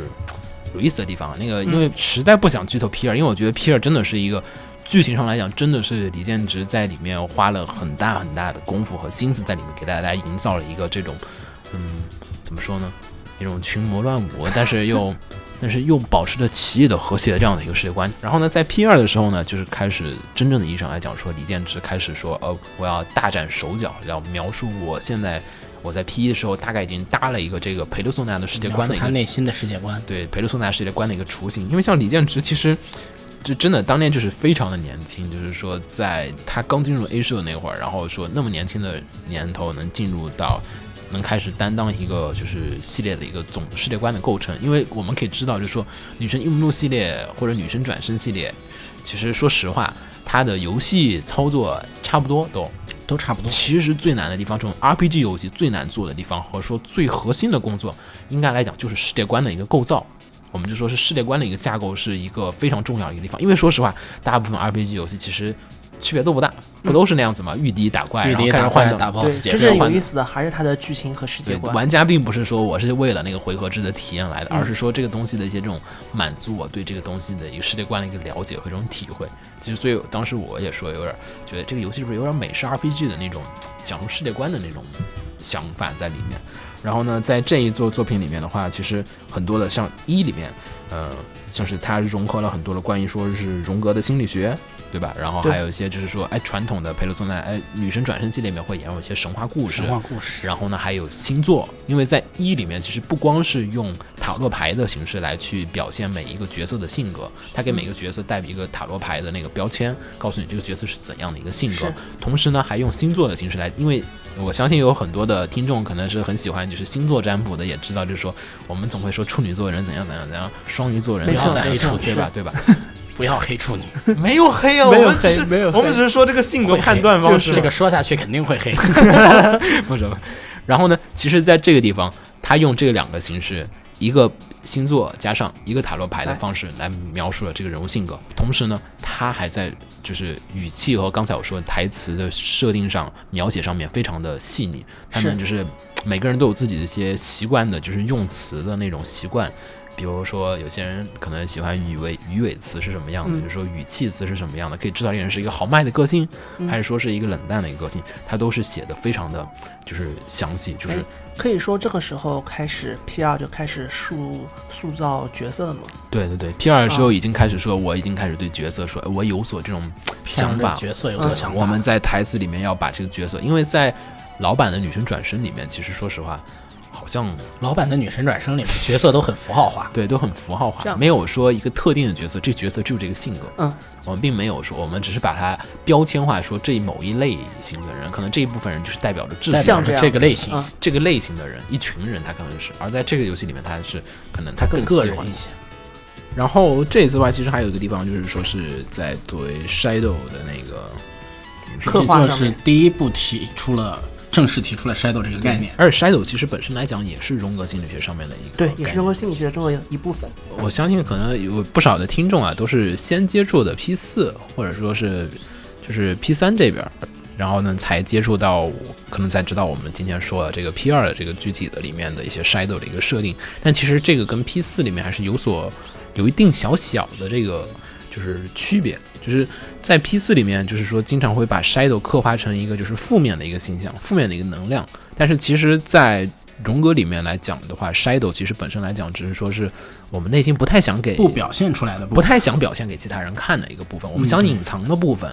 有意思的地方。那个因为实在不想剧透 P 二，因为我觉得 P 二真的是一个剧情上来讲，真的是李建植在里面花了很大很大的功夫和心思在里面，给大家营造了一个这种嗯怎么说呢，一种群魔乱舞，但是又。[LAUGHS] 但是又保持着奇异的和谐的这样的一个世界观。然后呢，在 P 二的时候呢，就是开始真正的意义上来讲，说李建植开始说，呃，我要大展手脚，要描述我现在我在 P 一的时候大概已经搭了一个这个裴德宋纳的世界观的一他个内心的世界观。对裴德宋纳世界观的一个雏形。因为像李建植其实。就真的当年就是非常的年轻，就是说在他刚进入 A 社那会儿，然后说那么年轻的年头能进入到，能开始担当一个就是系列的一个总世界观的构成。因为我们可以知道，就是说女神异闻录系列或者女神转身系列，其实说实话，它的游戏操作差不多都都差不多。其实最难的地方，这种 RPG 游戏最难做的地方，和说最核心的工作，应该来讲就是世界观的一个构造。我们就说是世界观的一个架构是一个非常重要的一个地方，因为说实话，大部分 RPG 游戏其实区别都不大，不都是那样子吗？御敌打怪，打怪、开始换的打对，BOSS 结真束正有意思的还是它的剧情和世界，观。玩家并不是说我是为了那个回合制的体验来的，嗯而是说这个东西的一些这种满足我对这个东西的一个世界观的一个了解和这种体会。其实，所以当时我也说有点觉得这个游戏是不是有点美式 RPG 的那种讲述世界观的那种想法在里面。然后呢，在这一作作品里面的话，其实很多的像一里面，呃，像是它融合了很多的关于说是荣格的心理学，对吧？然后还有一些就是说，哎，传统的佩罗索纳，哎，女神转生系列里面会演有一些神话故事神，话故事，然后呢，还有星座，因为在一里面其实不光是用塔罗牌的形式来去表现每一个角色的性格，他给每个角色带一个塔罗牌的那个标签，告诉你这个角色是怎样的一个性格。同时呢，还用星座的形式来，因为我相信有很多的听众可能是很喜欢就是星座占卜的，也知道就是说我们总会说处女座人怎样怎样怎样，双鱼座人怎样怎样对吧？对吧？不要黑处女，没有黑啊，没有我们只是黑没有我们只是说这个性格判断方式。这个说下去肯定会黑。[LAUGHS] 不是，然后呢，其实在这个地方，他用这两个形式，一个星座加上一个塔罗牌的方式来描述了这个人物性格，同时呢，他还在就是语气和刚才我说的台词的设定上描写上面非常的细腻，他们就是每个人都有自己的一些习惯的，就是用词的那种习惯。比如说，有些人可能喜欢语尾语尾词是什么样的，嗯就是说语气词是什么样的，可以知道这个人是一个豪迈的个性，嗯还是说是一个冷淡的一个个性，他都是写的非常的，就是详细，就是哎可以说这个时候开始 P 二就开始塑塑造角色了嘛。对对对，P 二的时啊候已经开始说，我已经开始对角色说，哎我有所这种想法，角色有所想法。我们在台词里面要把这个角色，因为在老版的女神转身里面，其实说实话，好像老版的女神转生里面角色都很符号化，对都很符号化，没有说一个特定的角色，这角色只有这个性格。嗯，我们并没有说，我们只是把它标签化，说这某一类型的人，可能这一部分人就是代表着智性像这个类型嗯。这个类型的人，一群人他可能是，而在这个游戏里面，他是可能他更更喜欢个人一些。然后这次的话，其实还有一个地方，就是说是在作为 Shadow 的那个，刻这就是画上是第一步提出了正式提出了 shadow 这个概念。而且 Shadow 其实本身来讲也是荣格心理学上面的一个对，也是荣格心理学中的一部分。我相信可能有不少的听众啊，都是先接触的 P 四，或者说是就是 P 三这边，然后呢才接触到，可能才知道我们今天说的这个 P 二的这个具体的里面的一些 shadow 的一个设定。但其实这个跟 P 四里面还是有所有一定小小的这个就是区别，就是在 P 四里面，就是说经常会把 shadow 刻画成一个就是负面的一个形象，负面的一个能量。但是其实，在荣格里面来讲的话，shadow 其实本身来讲，只是说是我们内心不太想给不表现出来的部分，不太想表现给其他人看的一个部分，我们想隐藏的部分。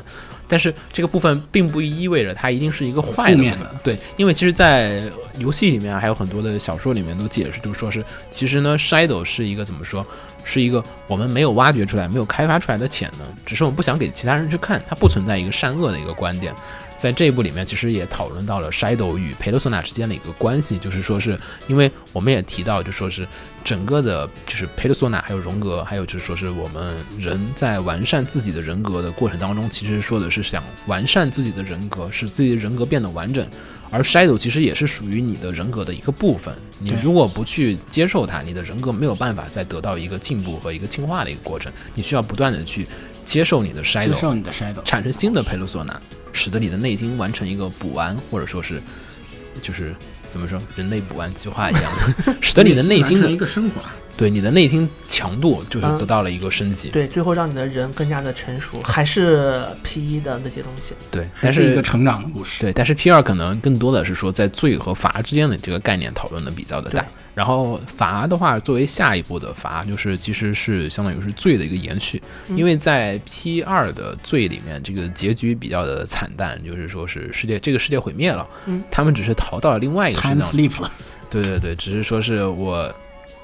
但是这个部分并不意味着它一定是一个坏的部分对，因为其实，在游戏里面啊还有很多的小说里面都解释，就是说是其实呢，shadow 是一个怎么说，是一个我们没有挖掘出来、没有开发出来的潜能，只是我们不想给其他人去看，它不存在一个善恶的一个观点。在这一部里面，其实也讨论到了 Shadow 与佩罗索纳之间的一个关系，就是说是因为我们也提到，就说是整个的，就是佩罗索纳还有荣格，还有就是说是我们人在完善自己的人格的过程当中，其实说的是想完善自己的人格，使自己的人格变得完整。而 Shadow 其实也是属于你的人格的一个部分，你如果不去接受它，你的人格没有办法再得到一个进步和一个进化的一个过程，你需要不断的去接受你的 Shadow，受你的 shadow。产生新的佩鲁索纳，使得你的内心完成一个补完，或者说是就是怎么说人类补完计划一样的，[LAUGHS] 使得你的内心完成一个升华，对你的内心强度就是嗯得到了一个升级。对，最后让你的人更加的成熟，还是 P 一的那些东西。对，但是还是一个成长的故事。对，但是 P 二可能更多的是说在罪和罚之间的这个概念讨论的比较的大。然后罚的话，作为下一步的罚，就是其实是相当于是罪的一个延续，嗯因为在 P 二的罪里面，这个结局比较的惨淡，就是说是世界这个世界毁灭了，嗯他们只是逃到了另外一个世 Time 界。sleep 了，对对对，只是说是我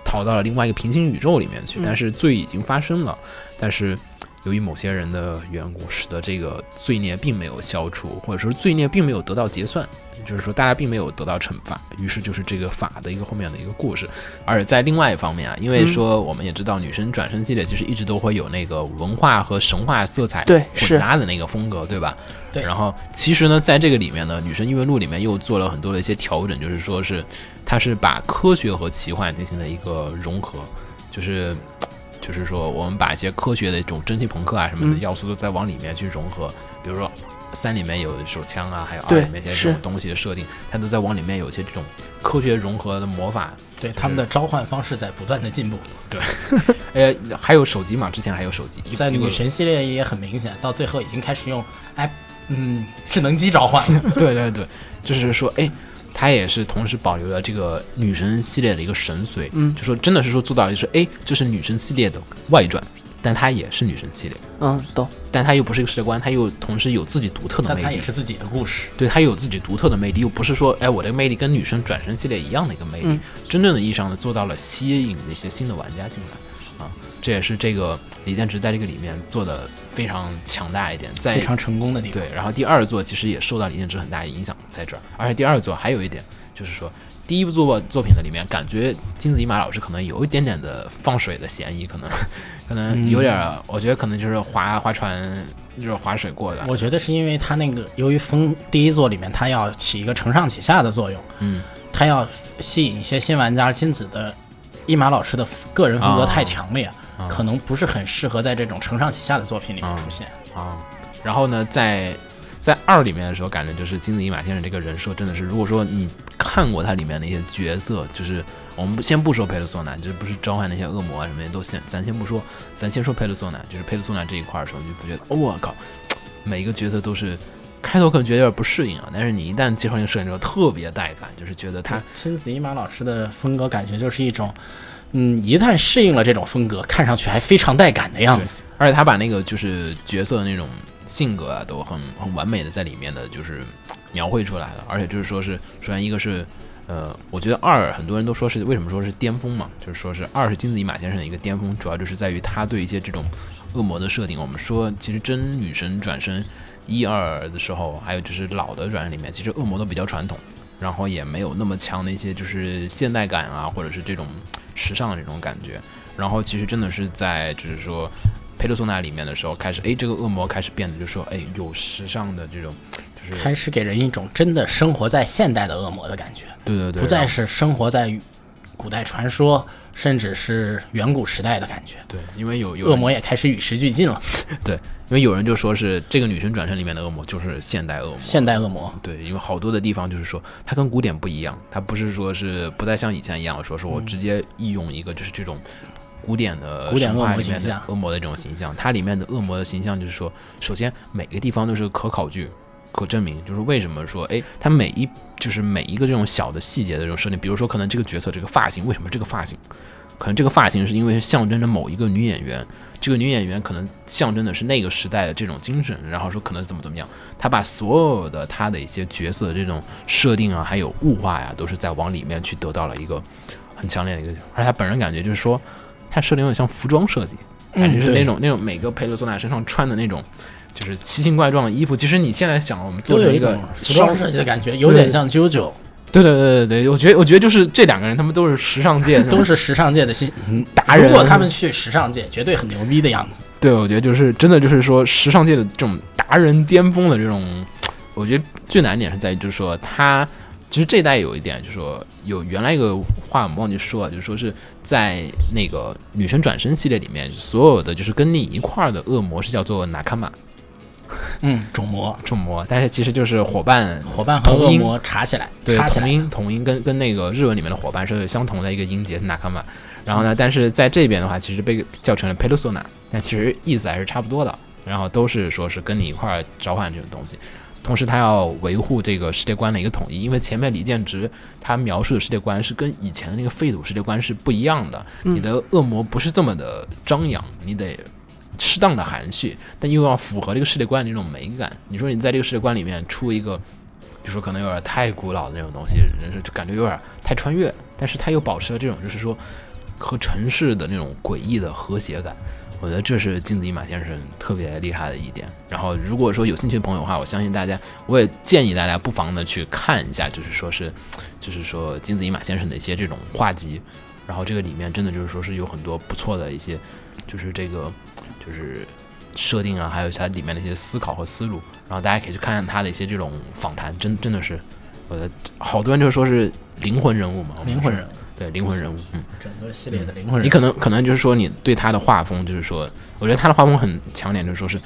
逃到了另外一个平行宇宙里面去，嗯。但是罪已经发生了，但是由于某些人的缘故，使得这个罪孽并没有消除，或者说罪孽并没有得到结算，就是说大家并没有得到惩罚，于是就是这个法的一个后面的一个故事。而在另外一方面啊，因为嗯说我们也知道女生转身系列其实一直都会有那个文化和神话色彩混搭的那个风格，对吧？对然后其实呢，在这个里面呢，《女神异闻录》里面又做了很多的一些调整，就是说是它是把科学和奇幻进行了一个融合，就是就是说我们把一些科学的这种蒸汽朋克啊什么的嗯要素都再往里面去融合，比如说。三里面有手枪啊，还有二对里面一些这是。种东西的设定，它都在往里面有一些这种科学融合的魔法，对他们的召唤方式在不断的进步，对。呃，[LAUGHS] 还有手机嘛，之前还有手机，[LAUGHS] 在女神系列也很明显，到最后已经开始用哎嗯智能机召唤了。[LAUGHS] 对对对，就是说，哎，它也是同时保留了这个女神系列的一个神髓，嗯。就说真的是说做到就是哎，这是女神系列的外传，但它也是女神系列，嗯，懂。但它又不是一个世界观，它又同时有自己独特的魅力但它也，是自己的故事。对，它有自己独特的魅力，又不是说哎我的魅力跟女神转身系列一样的一个魅力，嗯真正的意义上呢做到了吸引那些新的玩家进来啊，这也是这个李建池在这个里面做的非常强大一点，在非常成功的地方。对，然后第二座其实也受到李建池很大的影响在这儿，而且第二座还有一点就是说，第一部作作品的里面，感觉金子一马老师可能有一点点的放水的嫌疑，可能 [LAUGHS] 可能有点儿，我觉得可能就是划划船就是划水过的，我觉得是因为他那个由于风第一作里面他要起一个承上启下的作用，嗯，他要吸引一些新玩家，金子的一马老师的个人风格啊。太强烈，啊。可能不是很适合在这种承上启下的作品里面出现。啊，然后呢，在在二里面的时候，感觉就是金子一马先生这个人设真的是，如果说你看过它里面的一些角色，就是我们先不说佩鲁索南，就是不是召唤那些恶魔啊什么的，都先咱先不说，咱先说佩鲁索南，就是佩鲁索南这一块儿的时候，你就不觉得，哦我、靠，每一个角色都是。开头可能觉得有点不适应啊，但是你一旦接受那个设定之后，特别带感，就是觉得他亲子一马老师的风格感觉就是一种，嗯，一旦适应了这种风格，看上去还非常带感的样子。而且他把那个就是角色的那种性格啊，都很很完美的在里面的就是描绘出来的。而且就是说是，首先一个是，呃，我觉得二很多人都说是为什么说是巅峰嘛，就是说是二是金子一马先生的一个巅峰，主要就是在于他对一些这种恶魔的设定。我们说其实真女神转身一二的时候，还有就是老的转身里面，其实恶魔都比较传统。然后也没有那么强的一些就是现代感啊，或者是这种时尚的这种感觉。然后其实真的是在就是说佩特索纳里面的时候，开始哎这个恶魔开始变得就说哎有时尚的这种，就是开始给人一种真的生活在现代的恶魔的感觉，对对对，不再是生活在古代传说，甚至是远古时代的感觉。对，因为有有恶魔也开始与时俱进了，[LAUGHS] 对因为有人就说是这个女神转身里面的恶魔就是现代恶魔，现代恶魔。对，因为好多的地方就是说，它跟古典不一样，它不是说是不再像以前一样，说是我直接义用一个就是这种古典的古典恶魔形象的恶魔的这种形象。它里面的恶魔的形象就是说，首先每个地方都是可考据、可证明，就是为什么说，哎，他每一就是每一个这种小的细节的这种设定，比如说可能这个角色这个发型，为什么这个发型？可能这个发型是因为象征着某一个女演员，这个女演员可能象征的是那个时代的这种精神，然后说可能怎么怎么样，他把所有的他的一些角色的这种设定啊，还有物化呀，都是在往里面去得到了一个很强烈的一个，而且他本人感觉就是说，他设定有点像服装设计，感觉是那种、那种每个佩罗索纳身上穿的那种。就是奇形怪状的衣服，其实你现在想，我们做都有一个种服装设计的感觉，有点像 JoJo，对对对对对，我觉得我觉得就是这两个人，他们都是时尚界的都是时尚界的新嗯达人如果他们去时尚界，绝对很牛逼的样子。对，我觉得就是真的就是说，时尚界的这种达人巅峰的这种，我觉得最难点是在于，就是说他其实这代有一点，就是说有原来一个话我们忘记说了，就是说是在那个女神转身系列里面，所有的就是跟你一块儿的恶魔是叫做纳卡玛嗯，种魔种魔，但是其实就是伙伴伙伴和恶魔查起来，对，插起来。同音同音跟跟那个日文里面的伙伴是相同的一个音节，是纳卡玛。然后呢，但是在这边的话，其实被叫成了 persona，，但其实意思还是差不多的。然后都是说是跟你一块儿召唤这种东西，同时他要维护这个世界观的一个统一，因为前面李建直他描述的世界观是跟以前的那个废土世界观是不一样的，嗯你的恶魔不是这么的张扬，你得适当的含蓄，但又要符合这个世界观的那种美感。你说你在这个世界观里面出一个，就说可能有点太古老的那种东西，人是就感觉有点太穿越，但是他又保持了这种就是说和城市的那种诡异的和谐感。我觉得这是金子一马先生特别厉害的一点。然后，如果说有兴趣的朋友的话，我相信大家，我也建议大家不妨的去看一下，就是说是，就是说金子一马先生的一些这种画集。然后这个里面真的就是说是有很多不错的一些，就是这个就是设定啊，还有它里面的一些思考和思路。然后大家可以去看看他的一些这种访谈，真真的是，我的好多人就说是灵魂人物嘛，灵魂人物，对灵魂人物，嗯。整个系列的灵魂人物。你可能可能就是说你对他的画风，就是说，我觉得他的画风很强点，就是说是，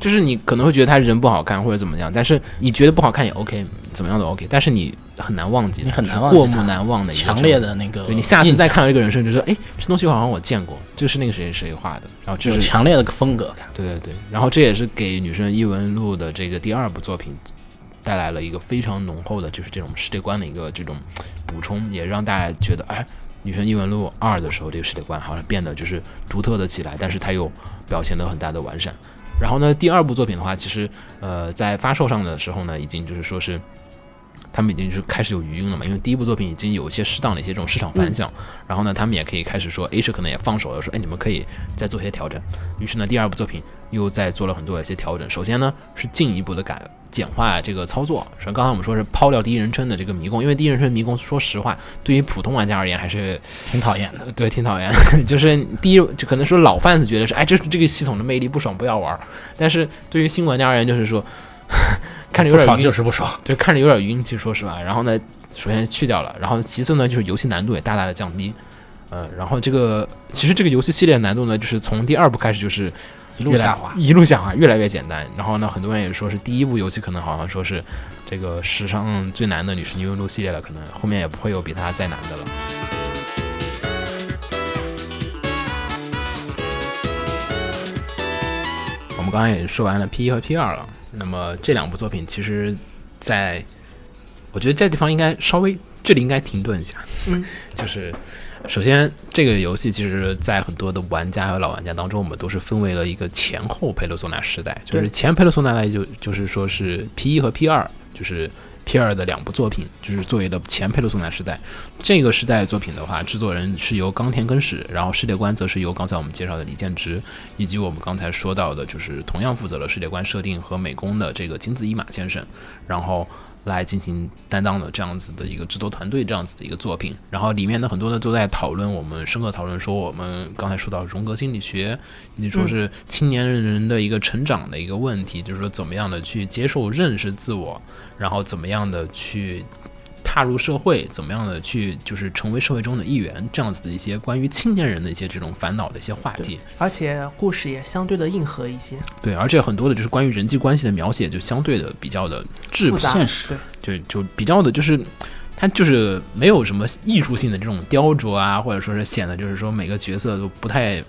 就是你可能会觉得他人不好看或者怎么样，但是你觉得不好看也 OK，怎么样都 OK，但是你很难忘记，你很难就是过目难忘的一个强烈。的那个，对你下次再看到这个人生，就说，哎，这东西好像我见过，就是那个谁谁谁画的，然后这有是强烈的风格感。对对对，然后这也是给《女生异闻录》的这个第二部作品带来了一个非常浓厚的，就是这种世界观的一个这种补充，也让大家觉得，哎，《女神异闻录二》的时候，这个世界观好像变得就是独特的起来，但是它又表现得很大的完善。然后呢，第二部作品的话，其实呃，在发售上的时候呢，已经就是说是。他们已经是开始有余音了嘛？因为第一部作品已经有一些适当的一些这种市场反响，然后呢，他们也可以开始说，A 社可能也放手了，说，哎，你们可以再做些调整。于是呢，第二部作品又在做了很多的一些调整。首先呢，是进一步的改简化这个操作。首先，刚才我们说是抛掉第一人称的这个迷宫，因为第一人称迷宫，说实话，对于普通玩家而言还是挺讨厌的。[LAUGHS] 对，挺讨厌。[LAUGHS] 就是第一，就可能说老贩子觉得是，哎，这这个系统的魅力，不爽不要玩。但是对于新玩家而言，就是说。[LAUGHS] 看着有点晕，就是不爽，对，看着有点晕。其实说实话，然后呢，首先去掉了，然后其次呢，就是游戏难度也大大的降低。呃，然后这个其实这个游戏系列难度呢，就是从第二部开始就是一路下滑，一路下滑，越来越简单。然后呢，很多人也说是第一部游戏可能好像说是这个史上最难的女神异闻录系列了，可能后面也不会有比它再难的了。我们刚刚也说完了 P 一和 P 二了。那么这两部作品，其实，在我觉得这地方应该稍微，这里应该停顿一下。嗯，[LAUGHS] 就是首先这个游戏，其实，在很多的玩家和老玩家当中，我们都是分为了一个前后佩洛索纳时代，就是前佩洛索纳代就就是说是 P 一和 P 二，就是。P 二的两部作品，就是作为的前佩洛索纳时代，这个时代作品的话，制作人是由冈田根史，然后世界观则是由刚才我们介绍的李建直，以及我们刚才说到的，就是同样负责了世界观设定和美工的这个金子一马先生，然后。来进行担当的这样子的一个制作团队，这样子的一个作品，然后里面的很多的都在讨论，我们深刻讨论说，我们刚才说到荣格心理学，你说是青年人的一个成长的一个问题，就是说怎么样的去接受认识自我，然后怎么样的去。踏入社会，怎么样的去就是成为社会中的一员，这样子的一些关于青年人的一些这种烦恼的一些话题，而且故事也相对的硬核一些。对，而且很多的就是关于人际关系的描写，就相对的比较的质朴现实，对，就就比较的，就是它就是没有什么艺术性的这种雕琢啊，或者说是显得就是说每个角色都不太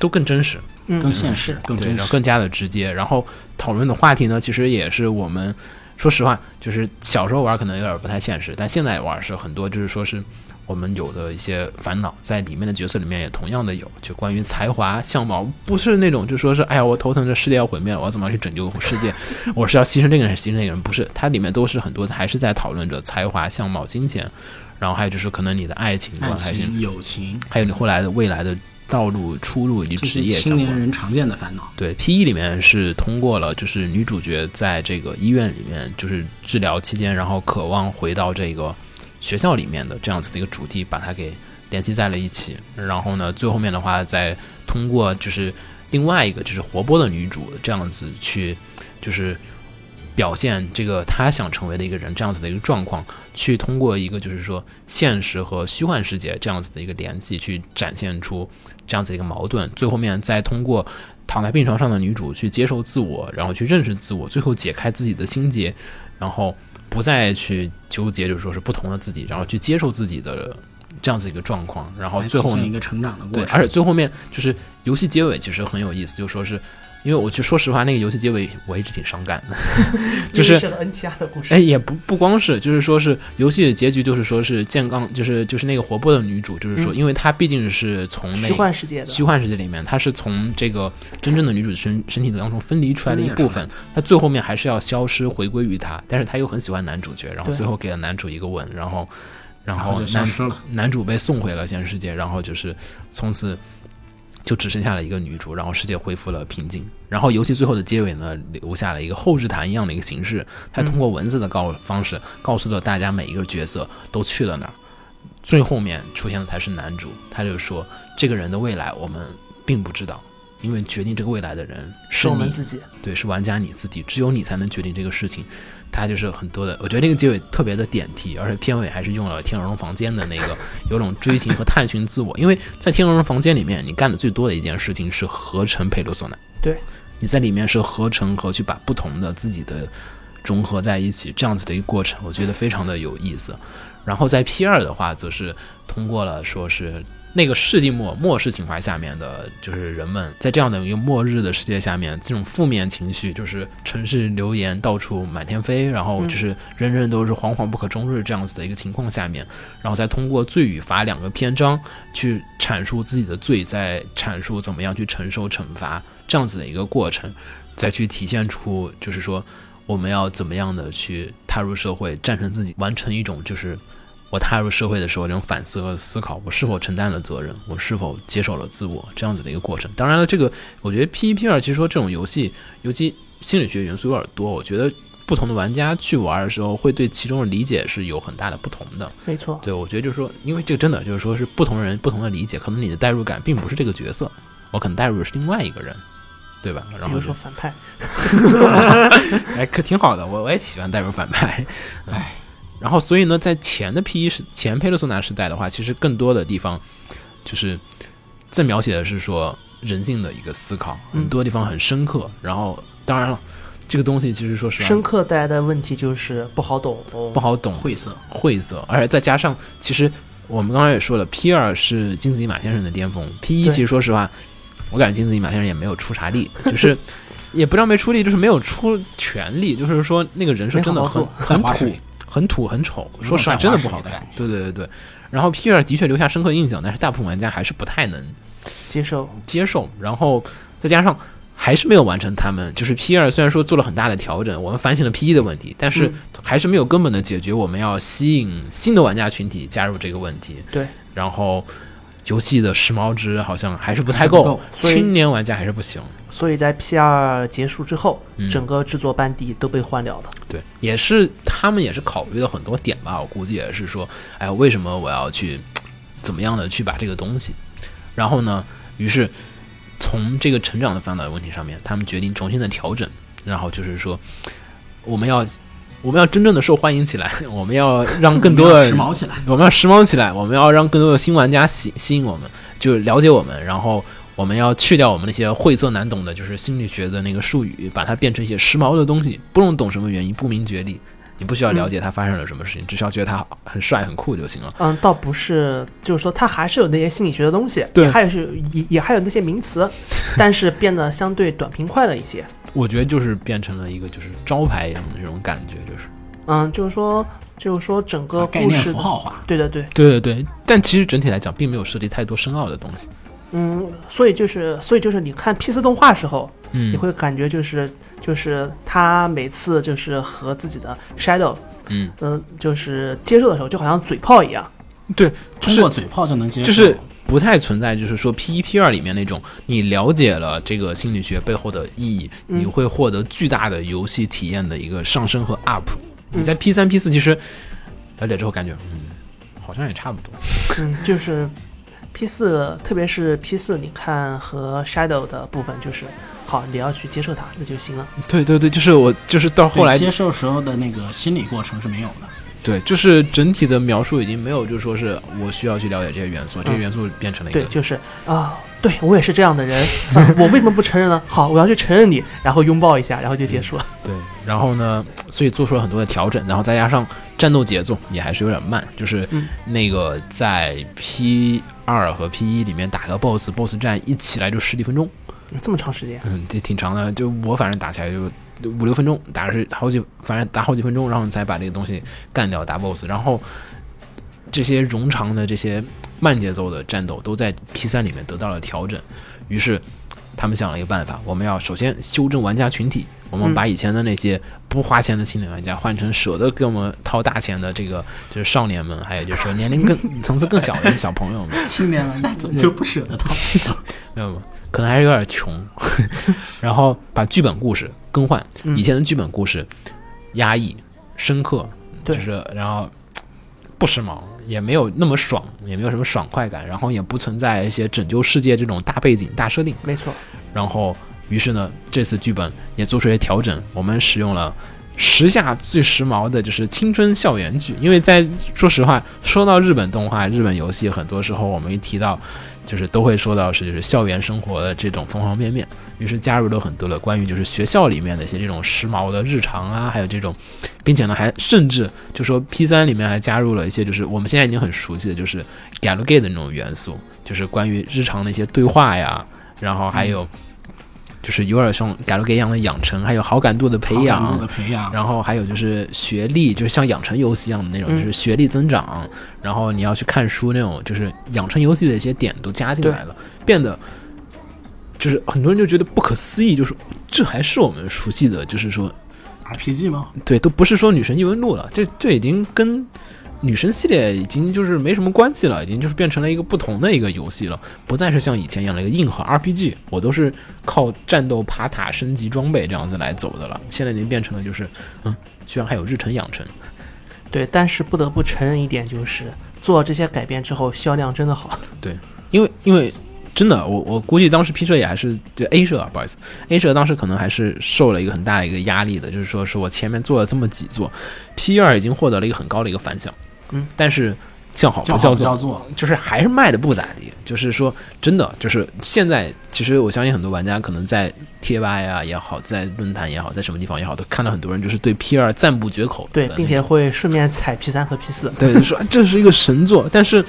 都更真实，更现实，更真实，更加的直接。然后讨论的话题呢，其实也是我们。说实话，就是小时候玩可能有点不太现实，但现在玩是很多，就是说是我们有的一些烦恼，在里面的角色里面也同样的有，就关于才华、相貌，不是那种就说是哎呀，我头疼，这世界要毁灭了，我怎么去拯救世界？[LAUGHS] 我是要牺牲这个人，牺牲那个人？不是，它里面都是很多还是在讨论着才华、相貌、金钱，然后还有就是可能你的爱情观、爱情、友情，还有你后来的未来的。道路出路以及职业青年人常见的烦恼。对，P.E. 里面是通过了，就是女主角在这个医院里面，就是治疗期间，然后渴望回到这个学校里面的这样子的一个主题，把它给联系在了一起。然后呢，最后面的话，再通过就是另外一个就是活泼的女主这样子去，就是。表现这个他想成为的一个人这样子的一个状况，去通过一个就是说现实和虚幻世界这样子的一个联系，去展现出这样子一个矛盾。最后面再通过躺在病床上的女主去接受自我，然后去认识自我，最后解开自己的心结，然后不再去纠结，就是说是不同的自己，然后去接受自己的这样子一个状况。然后最后一个成长的过程。对，而且最后面就是游戏结尾其实很有意思，就说是。因为我去说实话，那个游戏结尾我一直挺伤感的，[LAUGHS] [LAUGHS] 就是 NTR 的故事。哎，也不不光是，就是说是游戏的结局，就是说是健康，就是就是那个活泼的女主，就是说，因为她毕竟是从虚幻世界的虚幻世界里面，她是从这个真正的女主身身体当中分离出来的一部分，她最后面还是要消失，回归于她，但是她又很喜欢男主角，然后最后给了男主一个吻，然后然后男男主被送回了现实世界，然后就是从此。就只剩下了一个女主，然后世界恢复了平静。然后游戏最后的结尾呢，留下了一个后日谈一样的一个形式，它通过文字的告方式告诉了大家每一个角色都去了哪儿。最后面出现的才是男主，他就说这个人的未来我们并不知道，因为决定这个未来的人是我们自己，对，是玩家你自己，只有你才能决定这个事情。它就是很多的，我觉得那个结尾特别的点题，而且片尾还是用了《天鹅绒房间》的那个 [LAUGHS] 有种追寻和探寻自我。因为在《天鹅绒房间》里面，你干的最多的一件事情是合成佩罗索纳。对，你在里面是合成和去把不同的自己的融合在一起，这样子的一个过程，我觉得非常的有意思。然后在 P 二的话，则是通过了说是。那个世纪末末世情怀下面的，就是人们在这样的一个末日的世界下面，这种负面情绪，就是城市流言到处满天飞，然后就是人人都是惶惶不可终日这样子的一个情况下面，然后再通过罪与罚两个篇章去阐述自己的罪，再阐述怎么样去承受惩罚这样子的一个过程，再去体现出就是说我们要怎么样的去踏入社会，战胜自己，完成一种就是。我踏入社会的时候，这种反思和思考，我是否承担了责任，我是否接受了自我，这样子的一个过程。当然了，这个我觉得 P 一 P 二其实说这种游戏，尤其心理学元素有点多，我觉得不同的玩家去玩的时候，会对其中的理解是有很大的不同的。没错，对，我觉得就是说，因为这个真的就是说是不同人不同的理解，可能你的代入感并不是这个角色，我可能代入的是另外一个人，对吧？然比如后说反派，[LAUGHS] [LAUGHS] 哎，可挺好的，我我也挺喜欢代入反派。[LAUGHS] 哎，然后所以呢，在前的 P 一时前佩勒索纳时代的话，其实更多的地方就是在描写的是说人性的一个思考，嗯很多地方很深刻。然后当然了，这个东西其实说实话深刻带来的问题就是不好懂，不好懂，晦涩，晦涩，而且再加上其实我们刚才也说了，P 二是金子一马先生的巅峰，P 一其实说实话，我感觉金子一马先生也没有出啥力，就是。[LAUGHS] 也不知道没出力，就是没有出全力，就是说那个人设真的很很土很土很丑，说实话真的不好看。对对对对，然后 P 二的确留下深刻印象，但是大部分玩家还是不太能接受，接受，然后再加上还是没有完成他们，就是 P 二虽然说做了很大的调整，我们反省了 P 一的问题，但是嗯还是没有根本的解决我们要吸引新的玩家群体加入这个问题。对，然后游戏的时髦值好像还是不太够青年玩家还是不行。所以在 P 二结束之后，嗯整个制作班底都被换掉了。对，也是他们也是考虑了很多点吧，我估计也是说，哎，为什么我要去怎么样的去把这个东西，然后呢，于是从这个成长的烦恼的问题上面，他们决定重新的调整，然后就是说，我们要我们要真正的受欢迎起来，[LAUGHS] 我们要让更多的时髦起来。我们要时髦起来，我们要让更多的新玩家吸吸引我们，就了解我们，然后我们要去掉我们那些晦涩难懂的，就是心理学的那个术语，把它变成一些时髦的东西，不用懂什么原因，不明觉厉，你不需要了解它发生了什么事情，只需要觉得它很帅很酷就行了。嗯，倒不是，就是说它还是有那些心理学的东西，对也还是也也还有那些名词，但是变得相对短平快了一些。我觉得就是变成了一个就是招牌一样的那种感觉，就是嗯，就是说，就是说整个概念故事符号化，对对对，对对对，但其实整体来讲并没有设计太多深奥的东西。嗯，所以就是，所以就是你看 P 四动画时候，嗯，你会感觉就是就是他每次就是和自己的 Shadow，嗯，嗯、就是接触的时候，就好像嘴炮一样。对，就是通过嘴炮就能接受。就是不太存在，就是说 P 一 P 二里面那种你了解了这个心理学背后的意义，嗯你会获得巨大的游戏体验的一个上升和 up。嗯你在 P 三 P 四其实了解之后感觉，嗯，好像也差不多。嗯，就是 P 四，特别是 P 四，你看和 Shadow 的部分，就是好，你要去接受它，那就行了。对对对，就是我就是到后来接受时候的那个心理过程是没有的。对，就是整体的描述已经没有，就是说是我需要去了解这些元素，这些嗯。元素变成了一个对，就是啊、对我也是这样的人、[LAUGHS] 啊我为什么不承认呢？好，我要去承认你，然后拥抱一下，然后就结束了。对，然后呢，所以做出了很多的调整，然后再加上战斗节奏也还是有点慢，就是嗯。那个在 P 二和 P 一里面打个 BOSS，BOSS 战一起来就十几分钟，这么长时间，嗯，这挺长的，就我反正打起来就五六分钟，打是好几，反正打好几分钟，然后你才把这个东西干掉打 BOSS，然后这些冗长的这些慢节奏的战斗都在 P 三里面得到了调整，于是他们想了一个办法，我们要首先修正玩家群体，我们嗯把以前的那些不花钱的青年玩家换成舍得给我们掏大钱的这个就是少年们，还有就是说年龄更 [LAUGHS] 层次更小的小朋友们，青年玩家怎么就不舍得 [LAUGHS] 掏？没有吗？可能还是有点穷，[LAUGHS] 然后把剧本故事更换，嗯以前的剧本故事压抑、深刻，就是然后不时髦，也没有那么爽，也没有什么爽快感，然后也不存在一些拯救世界这种大背景、大设定。没错，然后，于是呢，这次剧本也做出些调整，我们使用了时下最时髦的就是青春校园剧。因为在说实话，说到日本动画、日本游戏，很多时候我们一提到，就是都会说到是就是校园生活的这种方方面面。于是加入了很多的关于就是学校里面的一些这种时髦的日常啊，还有这种并且呢还甚至就说 P 三里面还加入了一些就是我们现在已经很熟悉的就是 Galgame 的那种元素，就是关于日常的一些对话呀，然后还有就是有点像 Galgame 一样的养成，还有好感度的培好感养度的，培养，然后还有就是学历，就是像养成游戏一样的那种，嗯就是学历增长，然后你要去看书那种，就是养成游戏的一些点都加进来了，变得就是很多人就觉得不可思议，就是这还是我们熟悉的，就是说 RPG 吗？对，都不是说女神异闻录了，这这已经跟女神系列已经就是没什么关系了，已经就是变成了一个不同的一个游戏了，不再是像以前一样的一个硬核 RPG，我都是靠战斗爬塔升级装备这样子来走的了，现在已经变成了就是，嗯，居然还有日程养成，对，但是不得不承认一点，就是做这些改变之后，销量真的好。对因为因为真的，我我估计当时 P 社也还是对 A 社啊，不好意思，A 社当时可能还是受了一个很大的一个压力的，就是说是我前面做了这么几座，P 二已经获得了一个很高的一个反响，嗯，但是叫好不叫座，不叫座，就是还是卖的不咋地。就是说，真的，就是现在，其实我相信很多玩家可能在贴吧呀也好，在论坛也好，在什么地方也好，都看到很多人就是对 P 二赞不绝口对并且会顺便踩 P 三和 P 四。对就说啊这是一个神作，但是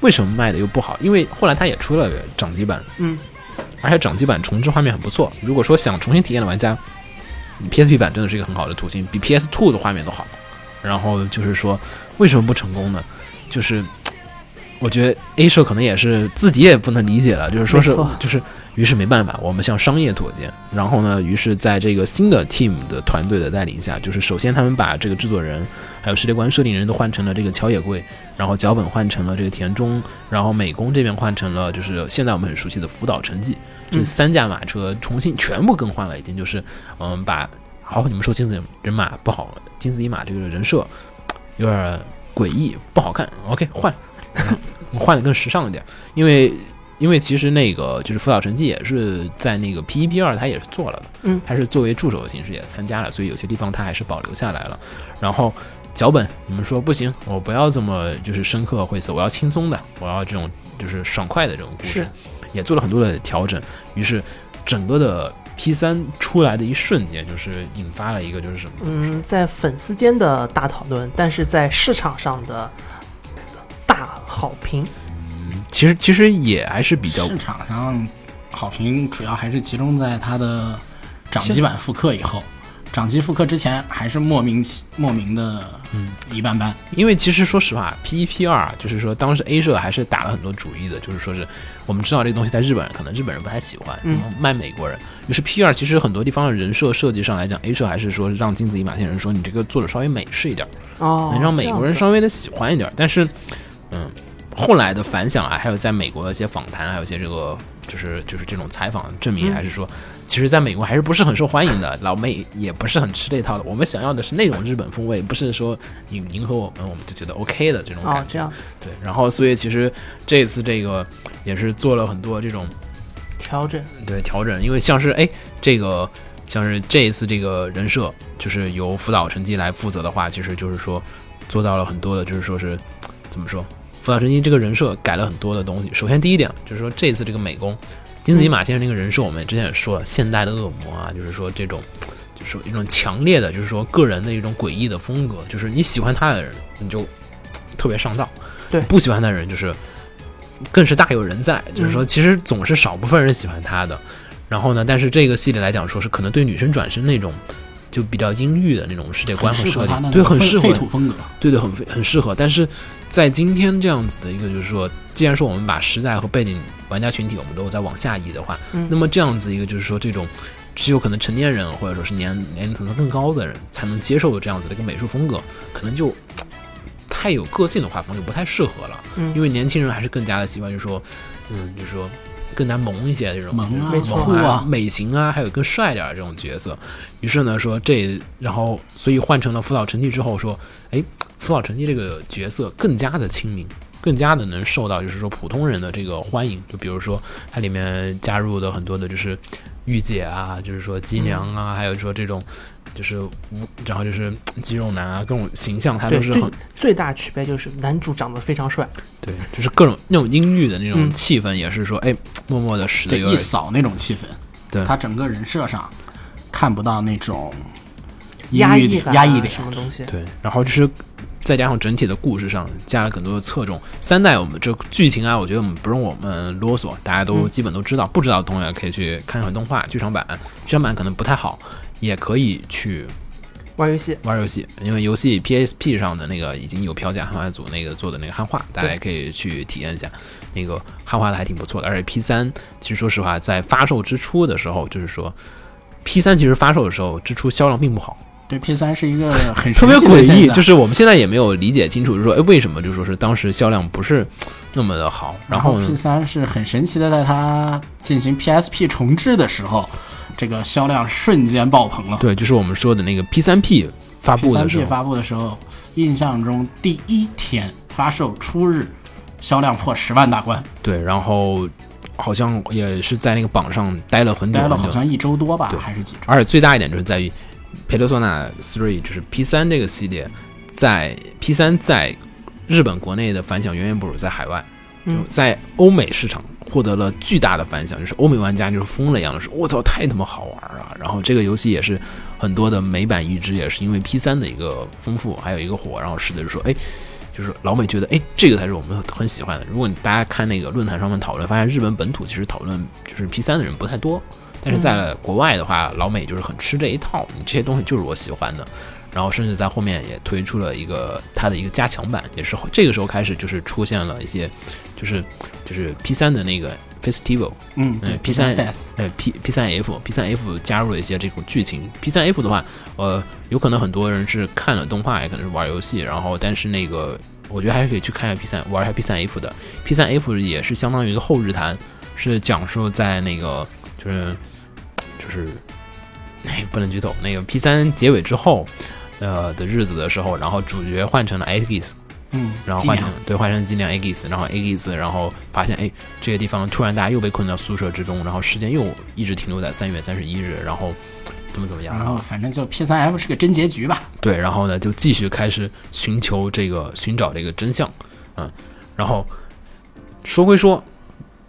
为什么卖的又不好？因为后来它也出了个掌机版，嗯，而且掌机版重置画面很不错。如果说想重新体验的玩家，你 PSP 版真的是一个很好的途径，比 PS Two 的画面都好。然后就是说，为什么不成功呢？就是我觉得 A 社可能也是自己也不能理解了，就是说是就是，于是没办法，我们向商业妥协。然后呢，于是在这个新的 team 的团队的带领下，就是首先他们把这个制作人还有世界观设定人都换成了这个桥野贵，然后脚本换成了这个田中，然后美工这边换成了就是现在我们很熟悉的福岛成纪，这嗯三驾马车重新全部更换了，已经就是嗯把好你们说金子人马不好，金子一马这个人设有点诡异不好看，OK 换，[LAUGHS] 换的更时尚一点，因为。因为其实那个就是辅导成绩也是在那个 P 一 P 二，他也是做了的，嗯他是作为助手的形式也参加了，所以有些地方他还是保留下来了。然后脚本，你们说不行，我不要这么就是深刻晦涩，我要轻松的，我要这种就是爽快的这种故事，也做了很多的调整。于是整个的 P 三出来的一瞬间，就是引发了一个就是什么？嗯，在粉丝间的大讨论，但是在市场上的大好评。嗯其实其实也还是比较市场上好评主要还是集中在它的掌机版复刻以后，掌机复刻之前还是莫名其莫名的嗯一般般。因为其实说实话，P 一 P 二就是说当时 A 社还是打了很多主意的，就是说是我们知道这个东西在日本可能日本人不太喜欢，嗯卖美国人。于是 P 二其实很多地方的人设设计上来讲，A 社还是说让金子一马先生说你这个做的稍微美式一点，哦，能让美国人稍微的喜欢一点。但是，嗯，后来的反响啊，还有在美国的一些访谈，还有一些这个就是就是这种采访证明，嗯还是说，其实在美国还是不是很受欢迎的，老美也不是很吃这套的。我们想要的是那种日本风味，不是说你迎合我们，我们就觉得 OK 的这种感觉。哦，这样子对，然后所以其实这次这个也是做了很多这种调整。对调整，因为像是哎这个像是这一次这个人设就是由辅导成绩来负责的话，其实就是说做到了很多的，就是说是怎么说，福岛成纪这个人设改了很多的东西。首先第一点就是说这次这个美工金子一马先生这个人设，我们之前也说了，现代的恶魔啊，就是说这种。就是说一种强烈的，就是说个人的一种诡异的风格，就是你喜欢他的人，你就特别上道；对不喜欢他的人，就是更是大有人在。就是说，其实总是少部分人喜欢他的。然后呢，但是这个系列来讲，说是可能对女生转身那种就比较阴郁的那种世界观和设定，对，很适合废土风格。对对，很很适合。但是在今天这样子的一个，就是说，既然说我们把时代和背景玩家群体我们都在往下移的话，嗯那么这样子一个就是说，这种只有可能成年人或者说是年年龄层次更高的人才能接受的这样子的一个美术风格，可能就太有个性的画风就不太适合了。嗯因为年轻人还是更加的喜欢，就是说，嗯，就是说。更加萌一些这种萌啊没错萌酷啊美型啊，还有更帅点儿这种角色。于是呢，说这，然后所以换成了辅导成绩之后，说，哎，福岛成绩这个角色更加的亲民，更加的能受到就是说普通人的这个欢迎。就比如说它里面加入的很多的就是御姐啊，就是说姬娘啊，还有说这种就是无，然后就是肌肉男啊，各种形象它都是很最大区别就是男主长得非常帅，对，就是各种那种阴郁的那种嗯气氛，也是说，哎，默默的使得一扫那种气氛。对他整个人设上看不到那种压抑压抑的什么东西。对，然后就是再加上整体的故事上加了更多的侧重。三代我们这剧情啊，我觉得我们不用我们啰嗦，大家都基本都知道。不知道的同学可以去看看动画剧场版，剧场版可能不太好，也可以去玩游戏，玩游戏，因为游戏 PSP 上的那个已经有票价，汉化组那个做的那个汉化，大家也可以去体验一下，那个汉化的还挺不错的。而且 P 三其实说实话，在发售之初的时候，就是说 P 三其实发售的时候之初销量并不好。对 P 三是一个很 [LAUGHS] 特别诡异，就是我们现在也没有理解清楚，就是说，哎，为什么就说是当时销量不是那么的好？然后呢 P 三是很神奇的，在它进行 PSP 重置的时候，这个销量瞬间爆棚了。对，就是我们说的那个 P 三 P 发布的时候 P 候，发布的时候，印象中第一天发售初日，销量破十万大关，对，然后好像也是在那个榜上待了很久待了。好像一周多吧，还是几周？而且最大一点就是在于 Persona Three，就是 P 三这个系列，在 P 三在日本国内的反响远远不如在海外。就嗯在欧美市场获得了巨大的反响，就是欧美玩家就是疯了一样的说：“我操，太他妈好玩了！”然后这个游戏也是很多的美版移植，也是因为 P 三的一个丰富，还有一个火，然后使得就说：“哎，就是老美觉得，哎，这个才是我们很喜欢的。”如果你大家看那个论坛上面讨论，发现日本本土其实讨论就是 P 三的人不太多，但是在了国外的话，老美就是很吃这一套，你这些东西就是我喜欢的。然后甚至在后面也推出了一个它的一个加强版，也是后这个时候开始就是出现了一些，就是就是 P 三的那个 Festival，嗯，，P 三呃 P P 三 F P 三 F 加入了一些这种剧情。P 三 F 的话，呃，有可能很多人是看了动画，也可能是玩游戏，然后但是那个我觉得还是可以去看一下 P 三，玩一下 P 三 F 的。P 三 F 也是相当于一个后日谈，是讲述在那个就是就是那不能剧透，那个 P 三结尾之后。呃的日子的时候，然后主角换成了 Agis，嗯，然后换成对换成尽量 Agis，然后 Agis，然后发现哎这个地方突然大家又被困到宿舍之中，然后时间又一直停留在三月三十一日，然后怎么怎么样，然后反正就 P 三 F 是个真结局吧。对，然后呢就继续开始寻求这个寻找这个真相，嗯，然后说归说，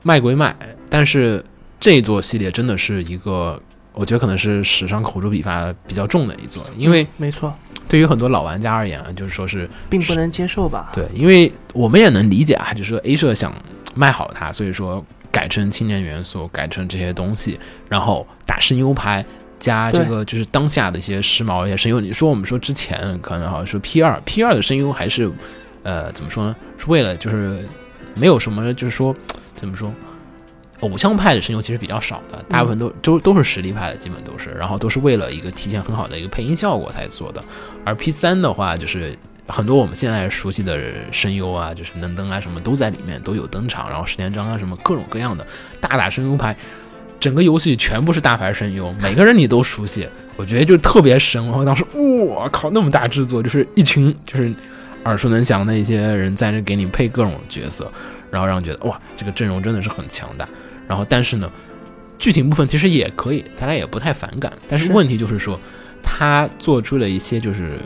卖归卖，但是这座系列真的是一个，我觉得可能是史上口诛笔伐比较重的一座，因为没错，对于很多老玩家而言啊，就是说是并不能接受吧？对，因为我们也能理解啊，就是说 A 社想卖好它，所以说改成青年元素，改成这些东西，然后打声优牌，加这个就是当下的一些时髦一些声优。你说我们说之前可能好像说 P 二 P 二的声优还是呃怎么说呢？是为了就是没有什么就是说怎么说。偶像派的声优其实比较少的，大部分都都都是实力派的，基本都是，然后都是为了一个体现很好的一个配音效果才做的。而 P 三的话，就是很多我们现在熟悉的声优啊，就是能登啊什么都在里面都有登场，然后石田章啊什么各种各样的大打声优牌，整个游戏全部是大牌声优，每个人你都熟悉，我觉得就特别神。然后当时我靠，那么大制作，就是一群就是耳熟能详的一些人在这给你配各种角色，然后让人觉得哇，这个阵容真的是很强大。然后但是呢，剧情部分其实也可以，大家也不太反感，但是是问题就是说，他做出了一些就是。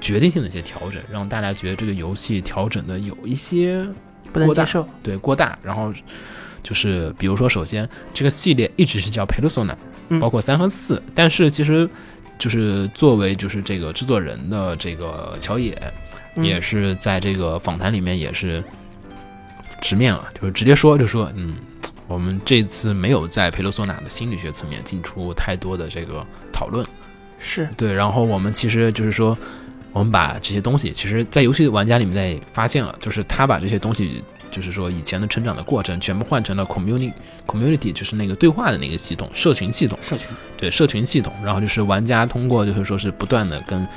决定性的一些调整，让大家觉得这个游戏调整的有一些不能接受。对过大，然后就是比如说，首先这个系列一直是叫 Persona，嗯包括三和四，但是其实就是作为就是这个制作人的这个乔野，嗯也是在这个访谈里面也是直面了，就是直接说就说嗯。我们这次没有在佩罗索纳的心理学层面进出太多的这个讨论，是。对，然后我们其实就是说，我们把这些东西，其实，在游戏玩家里面在发现了，就是他把这些东西，就是说以前的成长的过程，全部换成了 community community，就是那个对话的那个系统，社群系统，社群。对，社群系统，然后就是玩家通过就是说是不断的跟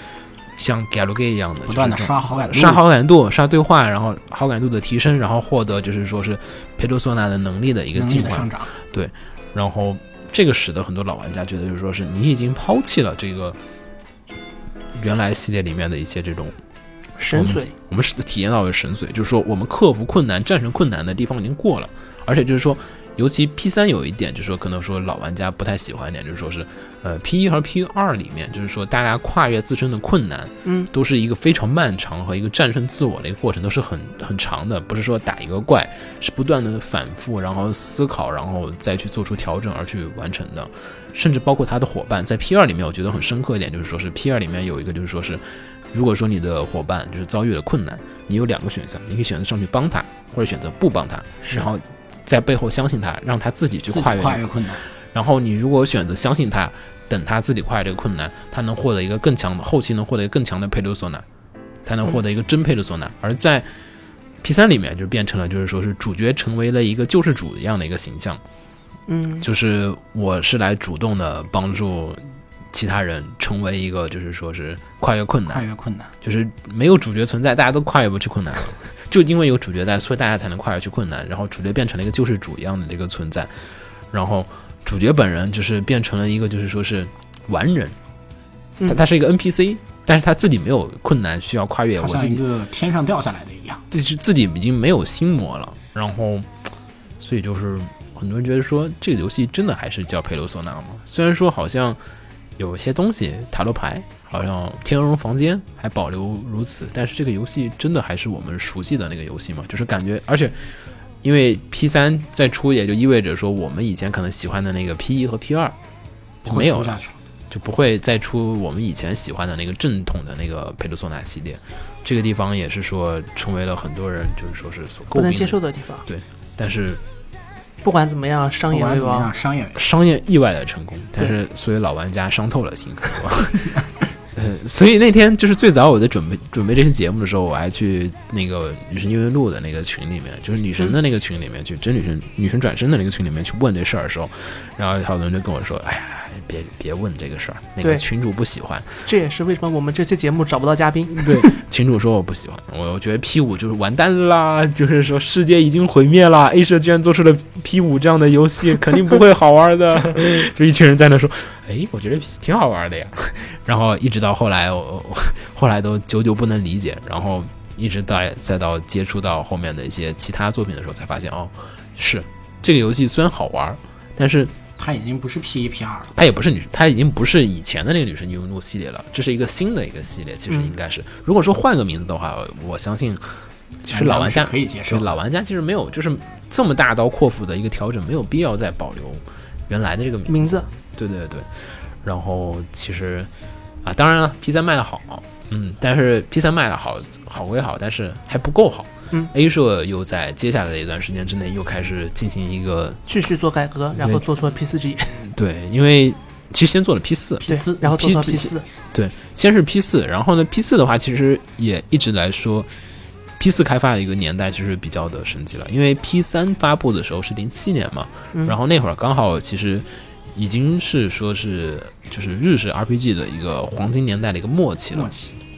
像 Galgame 一样的不断的刷好感度，刷好感度、刷对话，然后好感度的提升，然后获得就是说是佩罗索纳的能力的一个进化。能力的上，涨。然后这个使得很多老玩家觉得，就是说是你已经抛弃了这个原来系列里面的一些这种神髓，我们是体验到了神髓，就是说我们克服困难、战胜困难的地方已经过了，而且就是说尤其 P 三有一点，就是说可能说老玩家不太喜欢一点，就是说是，呃，P 一和 P 二里面，就是说大家跨越自身的困难，嗯，都是一个非常漫长和一个战胜自我的一个过程，都是很很长的，不是说打一个怪，是不断的反复，然后思考，然后再去做出调整而去完成的。甚至包括他的伙伴，在 P 二里面，我觉得很深刻一点，就是说是 P 二里面有一个，就是说是，如果说你的伙伴就是遭遇了困难，你有两个选项，你可以选择上去帮他，或者选择不帮他，然后在背后相信他，让他自己去跨越跨越困难，然后你如果选择相信他，等他自己跨越这个困难，他能获得一个更强的后期能获得一个更强的佩鲁索纳，他能获得一个真佩鲁索纳。而在 P 三里面就变成了就是说是主角成为了一个救世主一样的一个形象，嗯，就是我是来主动的帮助其他人成为一个就是说是跨越困难跨，越困难。就是没有主角存在，大家都跨越不去困难了。就因为有主角在，所以大家才能跨越去困难。然后主角变成了一个救世主一样的这个存在，然后主角本人就是变成了一个就是说是完人，他嗯他是一个 NPC，但是他自己没有困难需要跨越，我像一个天上掉下来的一样。就是自己已经没有心魔了。然后，所以就是很多人觉得说这个游戏真的还是叫佩罗索纳吗？虽然说好像有一些东西塔罗牌，好像天鹅绒房间还保留如此，但是这个游戏真的还是我们熟悉的那个游戏吗？就是感觉，而且因为 P 三再出，也就意味着说我们以前可能喜欢的那个 P 一和 P 二就没有了，出下去了。就不会再出我们以前喜欢的那个正统的那个佩鲁索纳系列。这个地方也是说成为了很多人就是说是所诟病的不能接受的地方。对但是不管怎么样，商不业为王管怎么样，。商业商业意外的成功，但是所以老玩家伤透了心？[LAUGHS] 呃，所以那天就是最早我在准备准备这期节目的时候，我还去那个女神异闻录的那个群里面，就是女神的那个群里面，就真女神女神转身的那个群里面去问这事儿的时候，然后好多人就跟我说：“哎呀，别别问这个事儿，那个群主不喜欢。”这也是为什么我们这期节目找不到嘉宾。对，群主说我不喜欢，我我觉得 P 五就是完蛋啦，就是说世界已经毁灭了，A 社居然做出了 P 五这样的游戏，肯定不会好玩的。[LAUGHS] [LAUGHS] 就一群人在那说，哎，我觉得挺好玩的呀。然后一直到后来，我我后来都久久不能理解，然后一直到再到接触到后面的一些其他作品的时候，才发现哦，是这个游戏虽然好玩，但是它已经不是 P 一 P 二了。它也不是女，它已经不是以前的那个女神异闻录系列了，这是一个新的一个系列。其实嗯应该是，如果说换个名字的话，我相信其实老玩家可以接受老玩家其实没有就是这么大刀阔斧的一个调整，没有必要再保留原来的这个名字。名字对对对，然后其实啊，当然了，P 三卖的好，嗯，但是 P 三卖的好好归好，但是还不够好。嗯，A 社又在接下来的一段时间之内又开始进行一个继续做改革，然后做出了 P 四 G，对，因为其实先做了 P 四，P 四，然后做出了 P- 四，对，先是 P 四，然后呢，P 四的话，其实也一直来说，P 四开发的一个年代其实比较的神奇了，因为 P 三发布的时候是零七年嘛，嗯然后那会儿刚好其实已经是说是就是日式 RPG 的一个黄金年代的一个末期了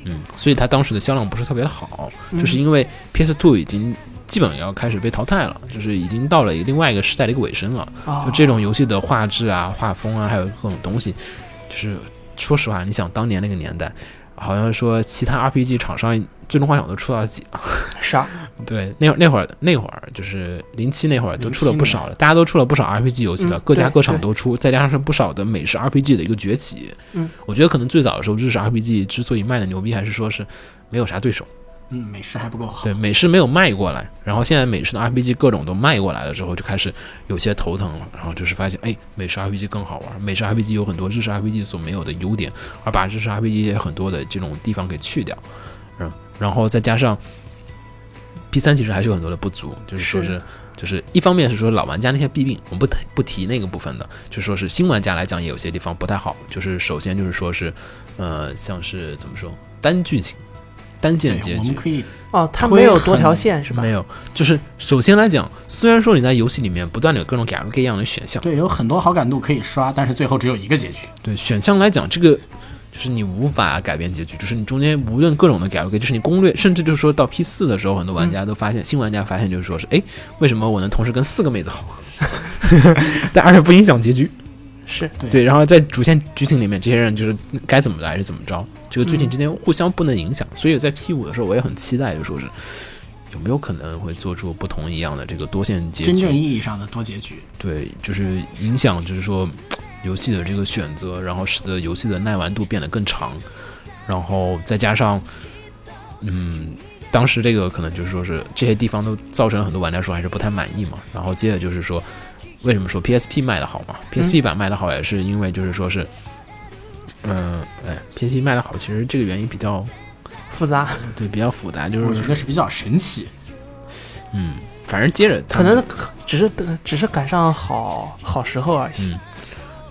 嗯，所以它当时的销量不是特别的好，嗯。就是因为 PS Two 已经基本要开始被淘汰了，就是已经到了另外一个时代的一个尾声了。哦。就这种游戏的画质啊、画风啊，还有各种东西，就是说实话，你想当年那个年代，好像说其他 RPG 厂商《最终幻想》都出到几了。是啊，[LAUGHS] 对，那那会儿那会儿就是零七那会儿都出了不少了，大家都出了不少 RPG 游戏了，嗯各家各厂都出，再加上是不少的美式 RPG 的一个崛起。嗯，我觉得可能最早的时候，日式 RPG 之所以卖的牛逼，还是说是没有啥对手。嗯，美式还不够好。对，美式没有卖过来，然后现在美式的 RPG 各种都卖过来了之后，就开始有些头疼了。然后就是发现，哎，美式 RPG 更好玩，美式 RPG 有很多日式 RPG 所没有的优点，而把日式 RPG 也很多的这种地方给去掉，嗯，然后再加上 P 三其实还是有很多的不足，就是说是。是就是一方面是说老玩家那些弊病，我们不提不提那个部分的，就说是新玩家来讲也有些地方不太好。就是首先就是说是，呃，像是怎么说单剧情、单线结局，我局们，可以哦，它没有多条线是吧？没有，就是首先来讲，虽然说你在游戏里面不断的有各种各样各样的选项，对有很多好感度可以刷，但是最后只有一个结局。对选项来讲，这个就是你无法改变结局，就是你中间无论各种的改路，就是你攻略，甚至就是说到 P 四的时候，很多玩家都发现，新玩家发现就是说是，哎，为什么我能同时跟四个妹子好？但而且不影响结局，是对对，然后在主线剧情里面，这些人就是该怎么来是怎么着，这个剧情之间互相不能影响，所以在 P 五的时候，我也很期待，就说是有没有可能会做出不同一样的这个多线结局真正？意义上的多结局。对，就是影响，就是说游戏的这个选择，然后使得游戏的耐玩度变得更长，然后再加上，嗯，当时这个可能就是说是这些地方都造成很多玩家说还是不太满意嘛。然后接着就是说，为什么说 PSP 卖的好嘛？PSP 版卖的好也是因为就是说是，嗯、哎，PSP 卖的好，其实这个原因比较复杂，对比较复杂，就我是觉得是比较神奇。嗯，反正接着可能只是只是赶上好好时候而已。嗯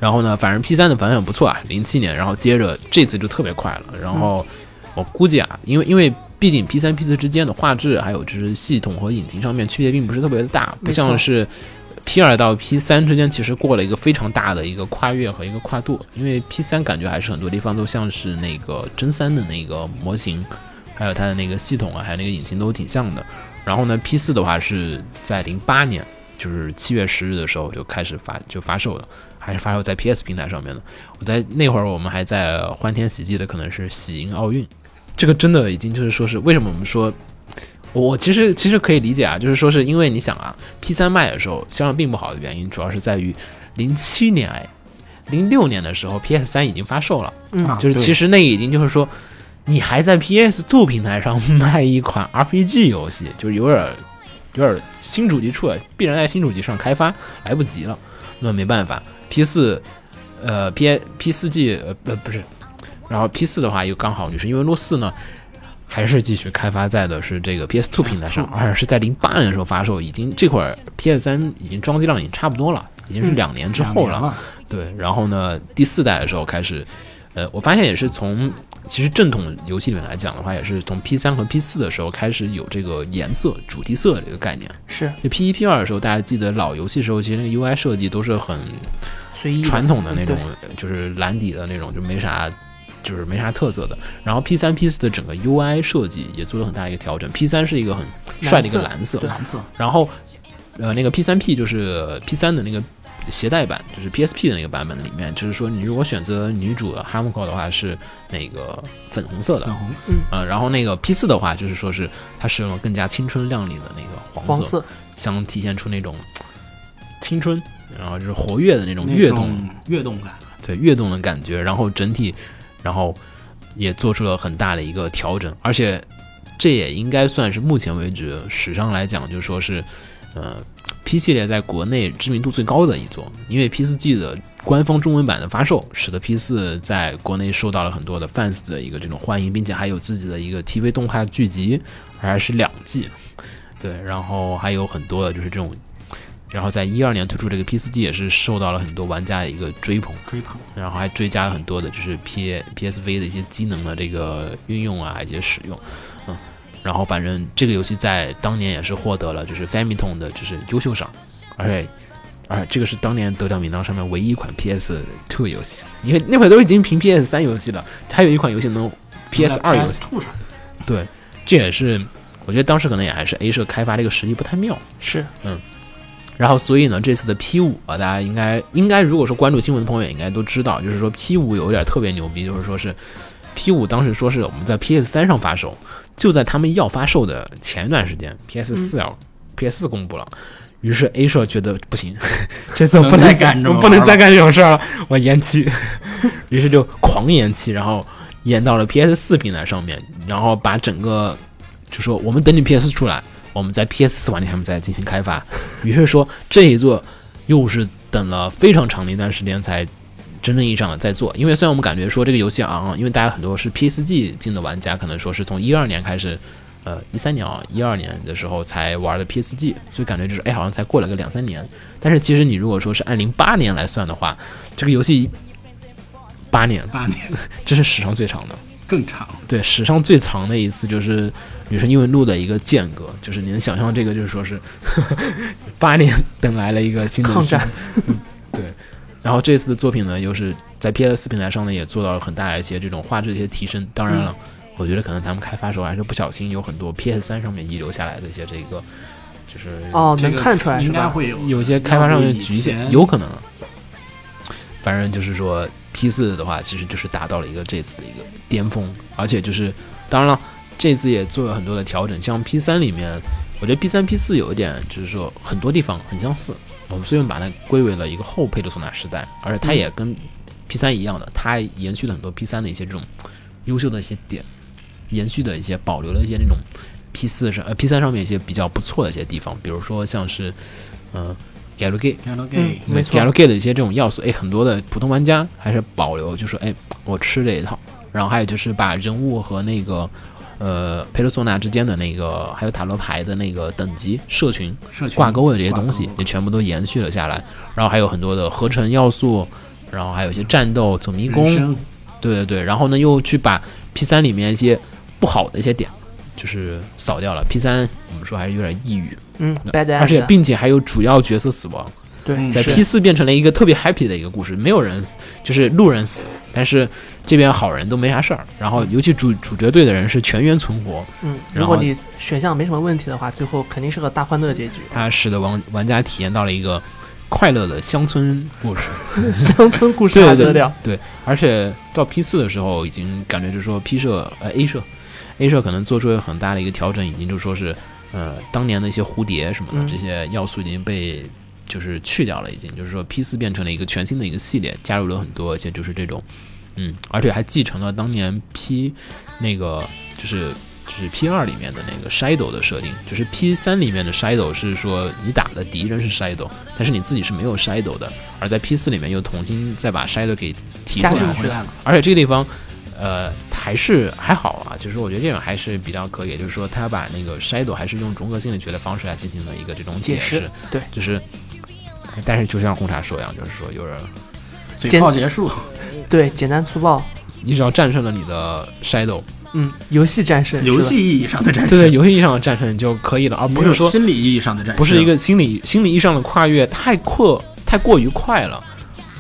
然后呢，反正 P 三的反响不错啊，零七年，然后接着这次就特别快了。然后我估计啊，因为因为毕竟 P 三 P 四之间的画质还有就是系统和引擎上面区别并不是特别的大，不像是 P 二到 P 三之间其实过了一个非常大的一个跨越和一个跨度。因为 P 三感觉还是很多地方都像是那个真三的那个模型，还有它的那个系统啊，还有那个引擎都挺像的。然后呢，P 四的话是在零八年，就是七月十日的时候就开始发就发售了。还是发售在 PS 平台上面的。我在那会儿，我们还在欢天喜地的，可能是喜迎奥运。这个真的已经就是说是为什么我们说，我其实其实可以理解啊，就是说是因为你想啊，P 三卖的时候销量并不好的原因，主要是在于零七年哎，零六年的时候 PS 三已经发售了，嗯。啊就是其实那已经就是说，你还在 PS Two 平台上卖一款 RPG 游戏，就是有点儿有点儿新主机出来，必然在新主机上开发，来不及了。那么没办法，P 四，呃，P P 四 G 呃呃不是，然后 P 四的话又刚好，就是因为洛四呢，还是继续开发在的是这个 PS Two 平台上，而且是在零八年的时候发售，已经这会儿 PS3 已经装机量已经差不多了，已经是嗯两年之后了。对，然后呢，第四代的时候开始，呃，我发现也是从其实正统游戏里面来讲的话，也是从 P3 和 P4 的时候开始有这个颜色主题色这个概念。是就 P1 P2 的时候，大家记得老游戏时候，其实那个 UI 设计都是很随意传统的那种，就是蓝底的那种，就没啥。就是没啥特色的，然后 P 三 P 四的整个 UI 设计也做了很大的一个调整。P 三是一个很帅的一个蓝色，对蓝色然后，呃，那个 P 三 P 就是 P 三的那个携带版，就是 PSP 的那个版本里面，就是说你如果选择女主的 Hamco 的话是那个粉红色的粉，红，呃，然后那个 P 四的话就是说是它使用了更加青春靓丽的那个黄色，黄色，想体现出那种青春，然后就是活跃的那种跃动，跃动感。对跃动的感觉，然后整体，然后也做出了很大的一个调整，而且这也应该算是目前为止史上来讲，就说是，呃，P 系列在国内知名度最高的一座，因为 P 四 G 的官方中文版的发售，使得 P 四在国内受到了很多的 fans 的一个这种欢迎，并且还有自己的一个 TV 动画剧集，还是两季，对，然后还有很多的就是这种。然后在一二年推出这个 P 4 G 也是受到了很多玩家的一个追捧，追捧，然后还追加了很多的就是 P PSV 的一些机能的这个运用啊，一些使用，嗯，然后反正这个游戏在当年也是获得了就是 Famitom 的就是优秀赏，而且而且这个是当年得奖名单上面唯一一款 PS Two 游戏，因为那会都已经评 PS 三游戏了，还有一款游戏能 PS 二游戏，对，这也是我觉得当时可能也还是 A 社开发这个实力不太妙，是然后，所以呢，这次的 P 五啊，大家应该应该，如果说关注新闻的朋友也应该都知道，就是说 P 五有点特别牛逼，就是说是 P 五当时说是我们在 PS 三上发售，就在他们要发售的前一段时间，PS 四要、PS 四公布了，于是 A 社觉得不行，[LAUGHS] 这次我不再干我不能再干这种事儿了，我延期，于是就狂延期，然后延到了 PS 四平台上面，然后把整个就说我们等你 PS 出来，我们在 PS 四网站上面再进行开发。[LAUGHS] 于是说这一座又是等了非常长的一段时间才真正意义上的在做。因为虽然我们感觉说这个游戏啊，因为大家很多是 PSG 进的玩家，可能说是从一二年开始。呃，一三年啊，一二年的时候才玩的 PSG，所以感觉就是哎，好像才过了个两三年。但是其实你如果说是按零八年来算的话，这个游戏八年，八年 [LAUGHS] 这是史上最长的。更长，对，史上最长的一次就是《女神异闻录》的一个间隔，就是你能想象这个，就是说是 [LAUGHS] 八年等来了一个新的抗战嗯对，然后这次的作品呢，又是在 PS 平台上呢，也做到了很大一些这种画质的一些提升。当然了，我觉得可能他们开发时候还是不小心有很多 PS 三上面遗留下来的一些这个，就是哦，能看出来是吧？应该会有有一些开发上面的局限，有可能。反正就是说，P 四的话，其实就是达到了一个这次的一个巅峰，而且就是当然了，这次也做了很多的调整，像 P 三里面，我觉得 P 三 P 四有一点就是说很多地方很相似，我们所以把它归为了一个后配的索纳时代，而且它也跟 P 三一样的，它延续了很多 P 三的一些这种优秀的一些点，延续的一些保留了一些那种 P 四上呃 P 三上面一些比较不错的一些地方，比如说像是嗯 Galgame。Hello 嗯 Gay，没错 Galgame 的一些这种要素，哎，很多的普通玩家还是保留，就说哎，我吃这一套。然后还有就是把人物和那个呃佩德索纳之间的那个，还有塔罗牌的那个等级社群社群挂钩的这些东西也全部都延续了下来。然后还有很多的合成要素，然后还有一些战斗、走迷宫，对对对。然后呢，又去把 P 三里面一些不好的一些点，就是扫掉了。P 三我们说还是有点抑郁，嗯而且并且还有主要角色死亡。对嗯在 P 四变成了一个特别 happy 的一个故事，没有人死，就是路人死，但是这边好人都没啥事儿。然后尤其主主角队的人是全员存活，嗯，如果你选项没什么问题的话，最后肯定是个大欢乐结局。[LAUGHS] 它使得玩玩家体验到了一个快乐的乡村故事。[LAUGHS] 乡村故事对对还得了？对，而且到 P 四的时候，已经感觉就是说 P 社呃 A 社 A 社可能做出了很大的一个调整，已经就说是呃当年的一些蝴蝶什么的、嗯。这些要素已经被就是去掉了，已经。就是说 P 四变成了一个全新的一个系列，加入了很多一些就是这种嗯，而且还继承了当年 P 那个就是。就是 P 二里面的那个 Shadow 的设定，就是 P 三里面的 Shadow 是说你打的敌人是 Shadow，但是你自己是没有 Shadow 的，而在 P 四里面又重新再把 Shadow 给提出来而且这个地方，呃，还是还好啊，就是我觉得这种还是比较可以，就是说他把那个 Shadow 还是用融合心理学的方式来进行了一个这种解释，对，就是，但是就像红茶说一样，就是说有人嘴简炮结束，对，简单粗暴。你只要战胜了你的 Shadow，嗯，游戏战胜，游戏意义上的战胜对对，游戏意义上的战胜就可以了，而不是说心理意义上的战胜，不是一个心理心理意义上的跨越太过太过于快了。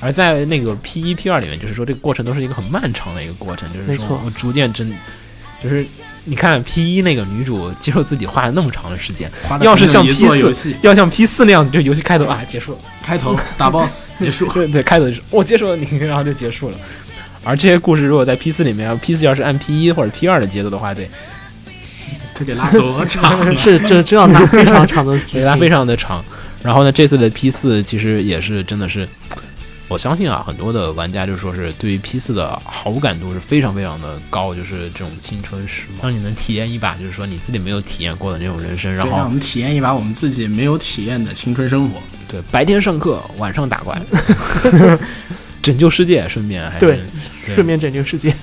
而在那个 P 一 P 二里面，就是说这个过程都是一个很漫长的一个过程，就是说我逐渐真，就是你看 P 一那个女主接受自己花了那么长的时间，要是像 P 四戏，要像 P 四那样子，就游戏开头啊结束了，开头打 BOSS [LAUGHS] 结束，对对，开头就是我接受了你，[LAUGHS] 然后就结束了。而这些故事如果在 P 四里面，P 四要是按 P 一或者 P 二的节奏的话，得，这得拉多长啊？[LAUGHS] 是这这要拉非常长的剧对它非。常的长。然后呢，这次的 P 四其实也是真的是，我相信啊，很多的玩家就说是对于 P 四的好感度是非常非常的高，就是这种青春时光，让你能体验一把就是说你自己没有体验过的那种人生。然后，让我们体验一把我们自己没有体验的青春生活。对白天上课，晚上打怪，[LAUGHS] 拯救世界，顺便还对顺便拯救世界。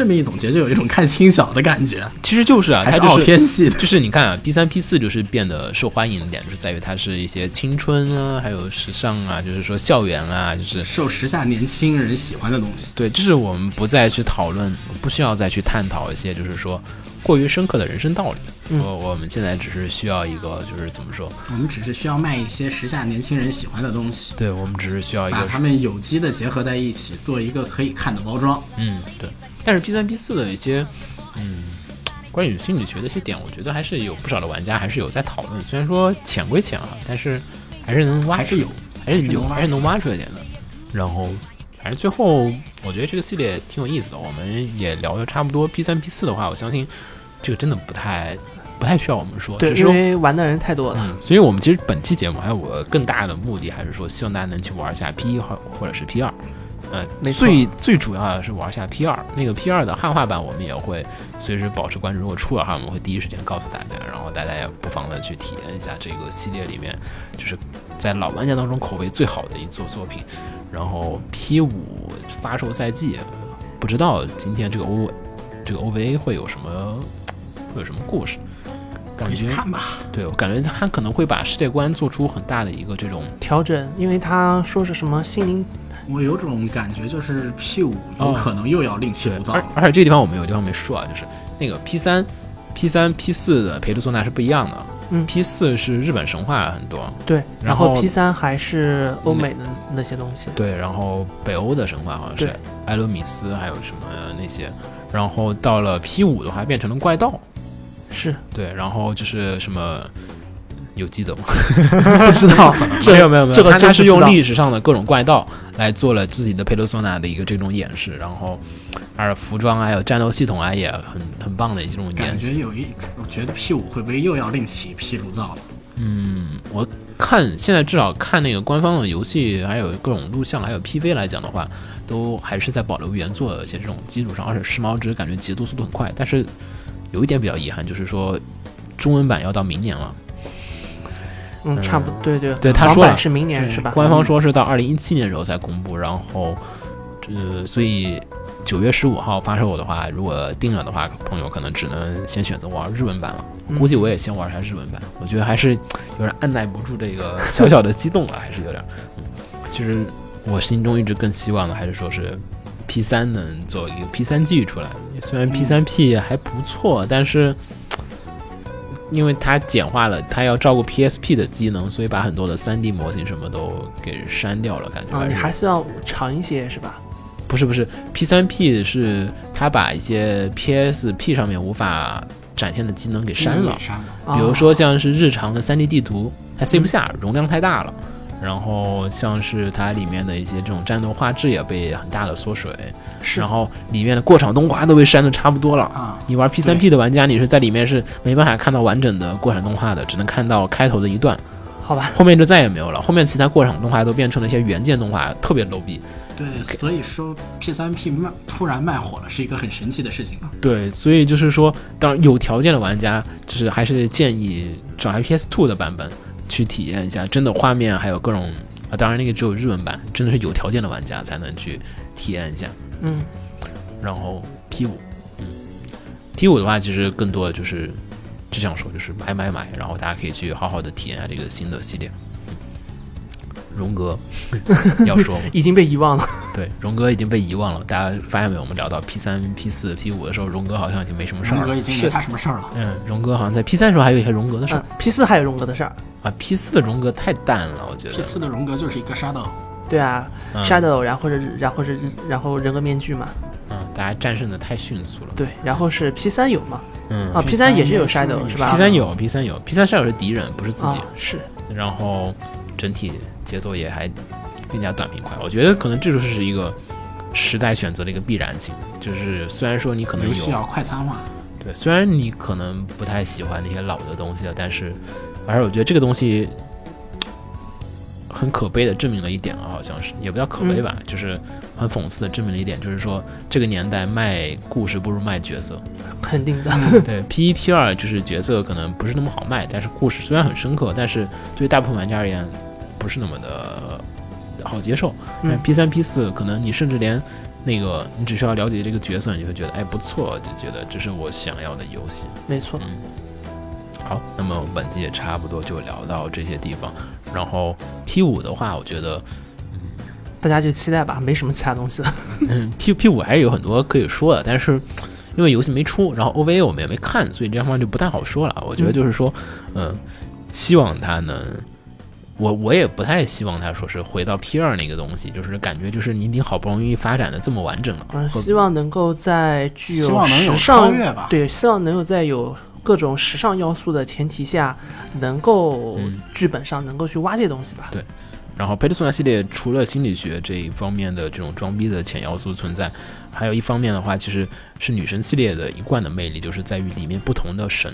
这么一总结，就有一种看轻小的感觉，其实就是啊，还是傲它就是天系的。就是你看啊，P 三 P 四就是变得受欢迎的点，就是在于它是一些青春啊，还有时尚啊，就是说校园啊，就是受时下年轻人喜欢的东西，对，就是我们不再去讨论，不需要再去探讨一些就是说过于深刻的人生道理。嗯我我们现在只是需要一个就是怎么说？我们只是需要卖一些时下年轻人喜欢的东西，对，我们只是需要一个把他们有机的结合在一起，做一个可以看的包装。嗯，对。但是 P 三 P 四的一些嗯关于心理学的一些点，我觉得还是有不少的玩家还是有在讨论，虽然说浅归浅啊，但是还是能挖出还是有，还是有，还是能挖出来点的。然后，反正最后我觉得这个系列挺有意思的，我们也聊的差不多。P 三 P 四的话，我相信这个真的不太不太需要我们说，对，因。为玩的人太多了。嗯，所以我们其实本期节目还有个更大的目的，还是说希望大家能去玩一下 P 一或或者是 P 二，呃，最最主要的是玩一下 P 二，那个 P 二的汉化版我们也会随时保持关注，如果出的话，我们会第一时间告诉大家，然后大家也不妨的去体验一下这个系列里面，就是在老玩家当中口碑最好的一座作品。然后 P 五发售赛季，不知道今天这个 O 这个 OVA 会有什么会有什么故事，感觉看吧。对我感觉他可能会把世界观做出很大的一个这种调整，因为他说是什么心灵，我有种感觉，就是 P 五有哦可能又要另起炉，灶。而。而且这个地方我们有地方没说啊，就是那个 P 三、P 三、P 四的培德索纳是不一样的。嗯，P 四是日本神话很多，对，然然后后 P 三还是欧美的那些东西。对，然后北欧的神话好像是对。埃罗米斯，还有什么那些，然后到了 P 五的话变成了怪盗，是，对，然后就是什么有记得吗？[LAUGHS] 不知道，这没有没有没有，这个他他是用历史上的各种怪盗来做了自己的佩德索纳的一个这种演示，然后而服装啊还有战斗系统啊也很很棒的一种感演示。觉有一，我觉得 P 五会不会又要另起披炉灶了？嗯我看现在至少看那个官方的游戏，还有各种录像，还有 PV 来讲的话，都还是在保留原作的一些这种基础上，而且时髦值感觉节奏速度很快。但是有一点比较遗憾，就是说中文版要到明年了。嗯，差不多，对对对他说了是明年是吧？官方说是到二零一七年的时候才公布，然后这所以九月十五号发售的话，如果定了的话，朋友可能只能先选择玩日文版了。嗯估计我也先玩一下日文版，我觉得还是有点按耐不住这个小小的激动了，[LAUGHS] 还是有点。嗯，其实我心中一直更希望的还是说是 P 三能做一个 P 三 G 出来，虽然 P 三 P 还不错，但是。因为它简化了，它要照顾 PSP 的机能，所以把很多的 3D 模型什么都给删掉了，感觉啊，你是还是要长一些是吧？不是不是 P3P 是它把一些 PSP 上面无法展现的机能给删了，删了。啊比如说像是日常的 3D 地图，它塞不下，容量太大了。然后像是它里面的一些这种战斗画质也被很大的缩水，是然后里面的过场动画都被删的差不多了。啊，你玩 P 三 P 的玩家，你是在里面是没办法看到完整的过场动画的，只能看到开头的一段，好吧？后面就再也没有了。后面其他过场动画都变成了一些原件动画，特别 low 逼。对，所以说 P 三 P 卖突然卖火了，是一个很神奇的事情啊。对，所以就是说，当然有条件的玩家，就是还是建议找 IPS Two 的版本去体验一下，真的画面还有各种啊，当然那个只有日文版，真的是有条件的玩家才能去体验一下。嗯，然后 P 五，嗯，P 五的话，其实更多的就是只想说，就是买买买，然后大家可以去好好的体验一下这个新的系列。嗯荣格 [LAUGHS] 要说吗？已经被遗忘了。对，荣格已经被遗忘了。大家发现没有？我们聊到 P 三、P 四、P 五的时候，荣格好像已经没什么事儿了。荣哥已经没是他什么事儿了。嗯，荣格好像在 P 三的时候还有一些荣格的事儿嗯、，P 四还有荣格的事儿。啊。P 四的荣格太淡了，我觉得。P 四的荣格就是一个 Shadow，对啊、嗯 s h a d o w 然后是然后是然后人格面具嘛，嗯，大家战胜的太迅速了。对，然后是 P 三有嘛？嗯啊 P3，P 三也是有 Shadow 是吧 P 三有，P 三有，P 三 Shadow 是敌人，不是自己。啊，是然后整体节奏也还更加短平快。我觉得可能这就是一个时代选择的一个必然性，就是虽然说你可能有游戏要快餐化。对，虽然你可能不太喜欢那些老的东西了，但是反正我觉得这个东西。很可悲的证明了一点啊，好像是也不叫可悲吧，就是很讽刺的证明了一点，就是说这个年代卖故事不如卖角色。肯定的。对 P 一 P 二就是角色可能不是那么好卖，但是故事虽然很深刻，但是对于大部分玩家而言不是那么的好接受。但嗯 P 三 P 四可能你甚至连那个你只需要了解这个角色，你会觉得哎不错，就觉得这是我想要的游戏。没错，嗯，好，那么本期也差不多就聊到这些地方。然后 P 五的话，我觉得大家就期待吧，没什么其他东西了。[LAUGHS] 嗯 P P 五还是有很多可以说的，但是因为游戏没出，然后 OVA 我们也没看，所以这方面就不太好说了。我觉得就是说，嗯，希望它能，我我也不太希望他说是回到 P 二那个东西，就是感觉就是你你好不容易发展的这么完整了，希望能够在具有希望能有时尚超越吧。对，希望能够在有各种时尚要素的前提下，能够嗯。剧本上能够去挖这东西吧。对然后《佩特索纳》系列除了心理学这一方面的这种装逼的潜要素存在，还有一方面的话，其实是女神系列的一贯的魅力，就是在于里面不同的神，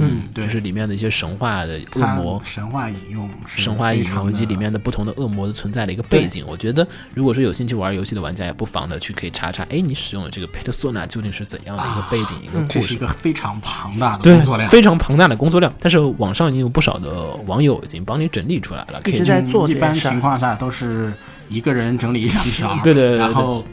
嗯，对，就是里面的一些神话的恶魔。神话引用神话引用以及里面的不同的恶魔的存在的一个背景，我觉得如果说有兴趣玩游戏的玩家，也不妨的去可以查查，哎，你使用的这个 Persona 究竟是怎样的一个背景、一个嗯故事这是一？个非常庞大的工作量，，非常庞大的工作量，但是网上已经有不少的网友已经帮你整理出来了，可以去一直在做一般情况下都是一个人整理一张 [LAUGHS] 条，对对对对然后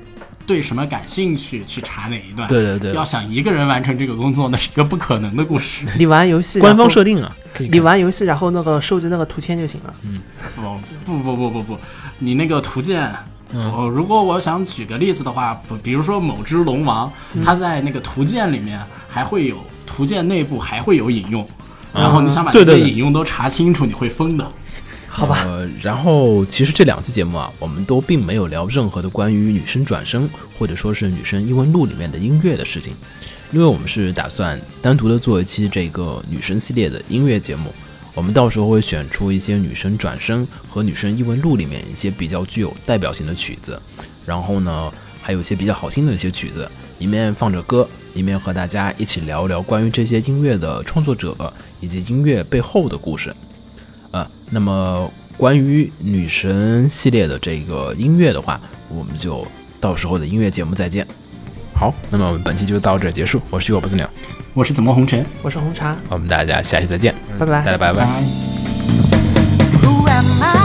对什么感兴趣去查哪一段。对对对要想一个人完成这个工作，那是一个不可能的故事。[LAUGHS] 你玩游戏，官方设定啊，可以你玩游戏，然后那个收集那个图签就行了。嗯不不不不不不，你那个图鉴。嗯我如果我想举个例子的话，不，比如说某只龙王，嗯它在那个图鉴里面还会有图鉴内部还会有引用，然后你想把这些引用都查清楚，你会疯的。好吧，呃，然后其实这两期节目啊，我们都并没有聊任何的关于女生转生或者说是女生英文录里面的音乐的事情，因为我们是打算单独的做一期这个女生系列的音乐节目。我们到时候会选出一些女生转身和女生异闻录里面一些比较具有代表性的曲子，然后呢，还有一些比较好听的一些曲子，一面放着歌，一面和大家一起聊一聊关于这些音乐的创作者以及音乐背后的故事。啊，那么关于女神系列的这个音乐的话，我们就到时候的音乐节目再见。好，那么我们本期就到这结束。我是雨果不死鸟，我是怎么红尘，我是红茶，我们大家下期再见，拜拜大家拜拜。拜。Who am I?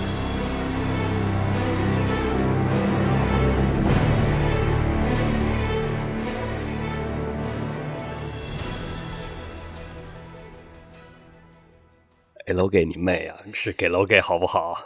给楼给你妹啊！是给楼给好不好？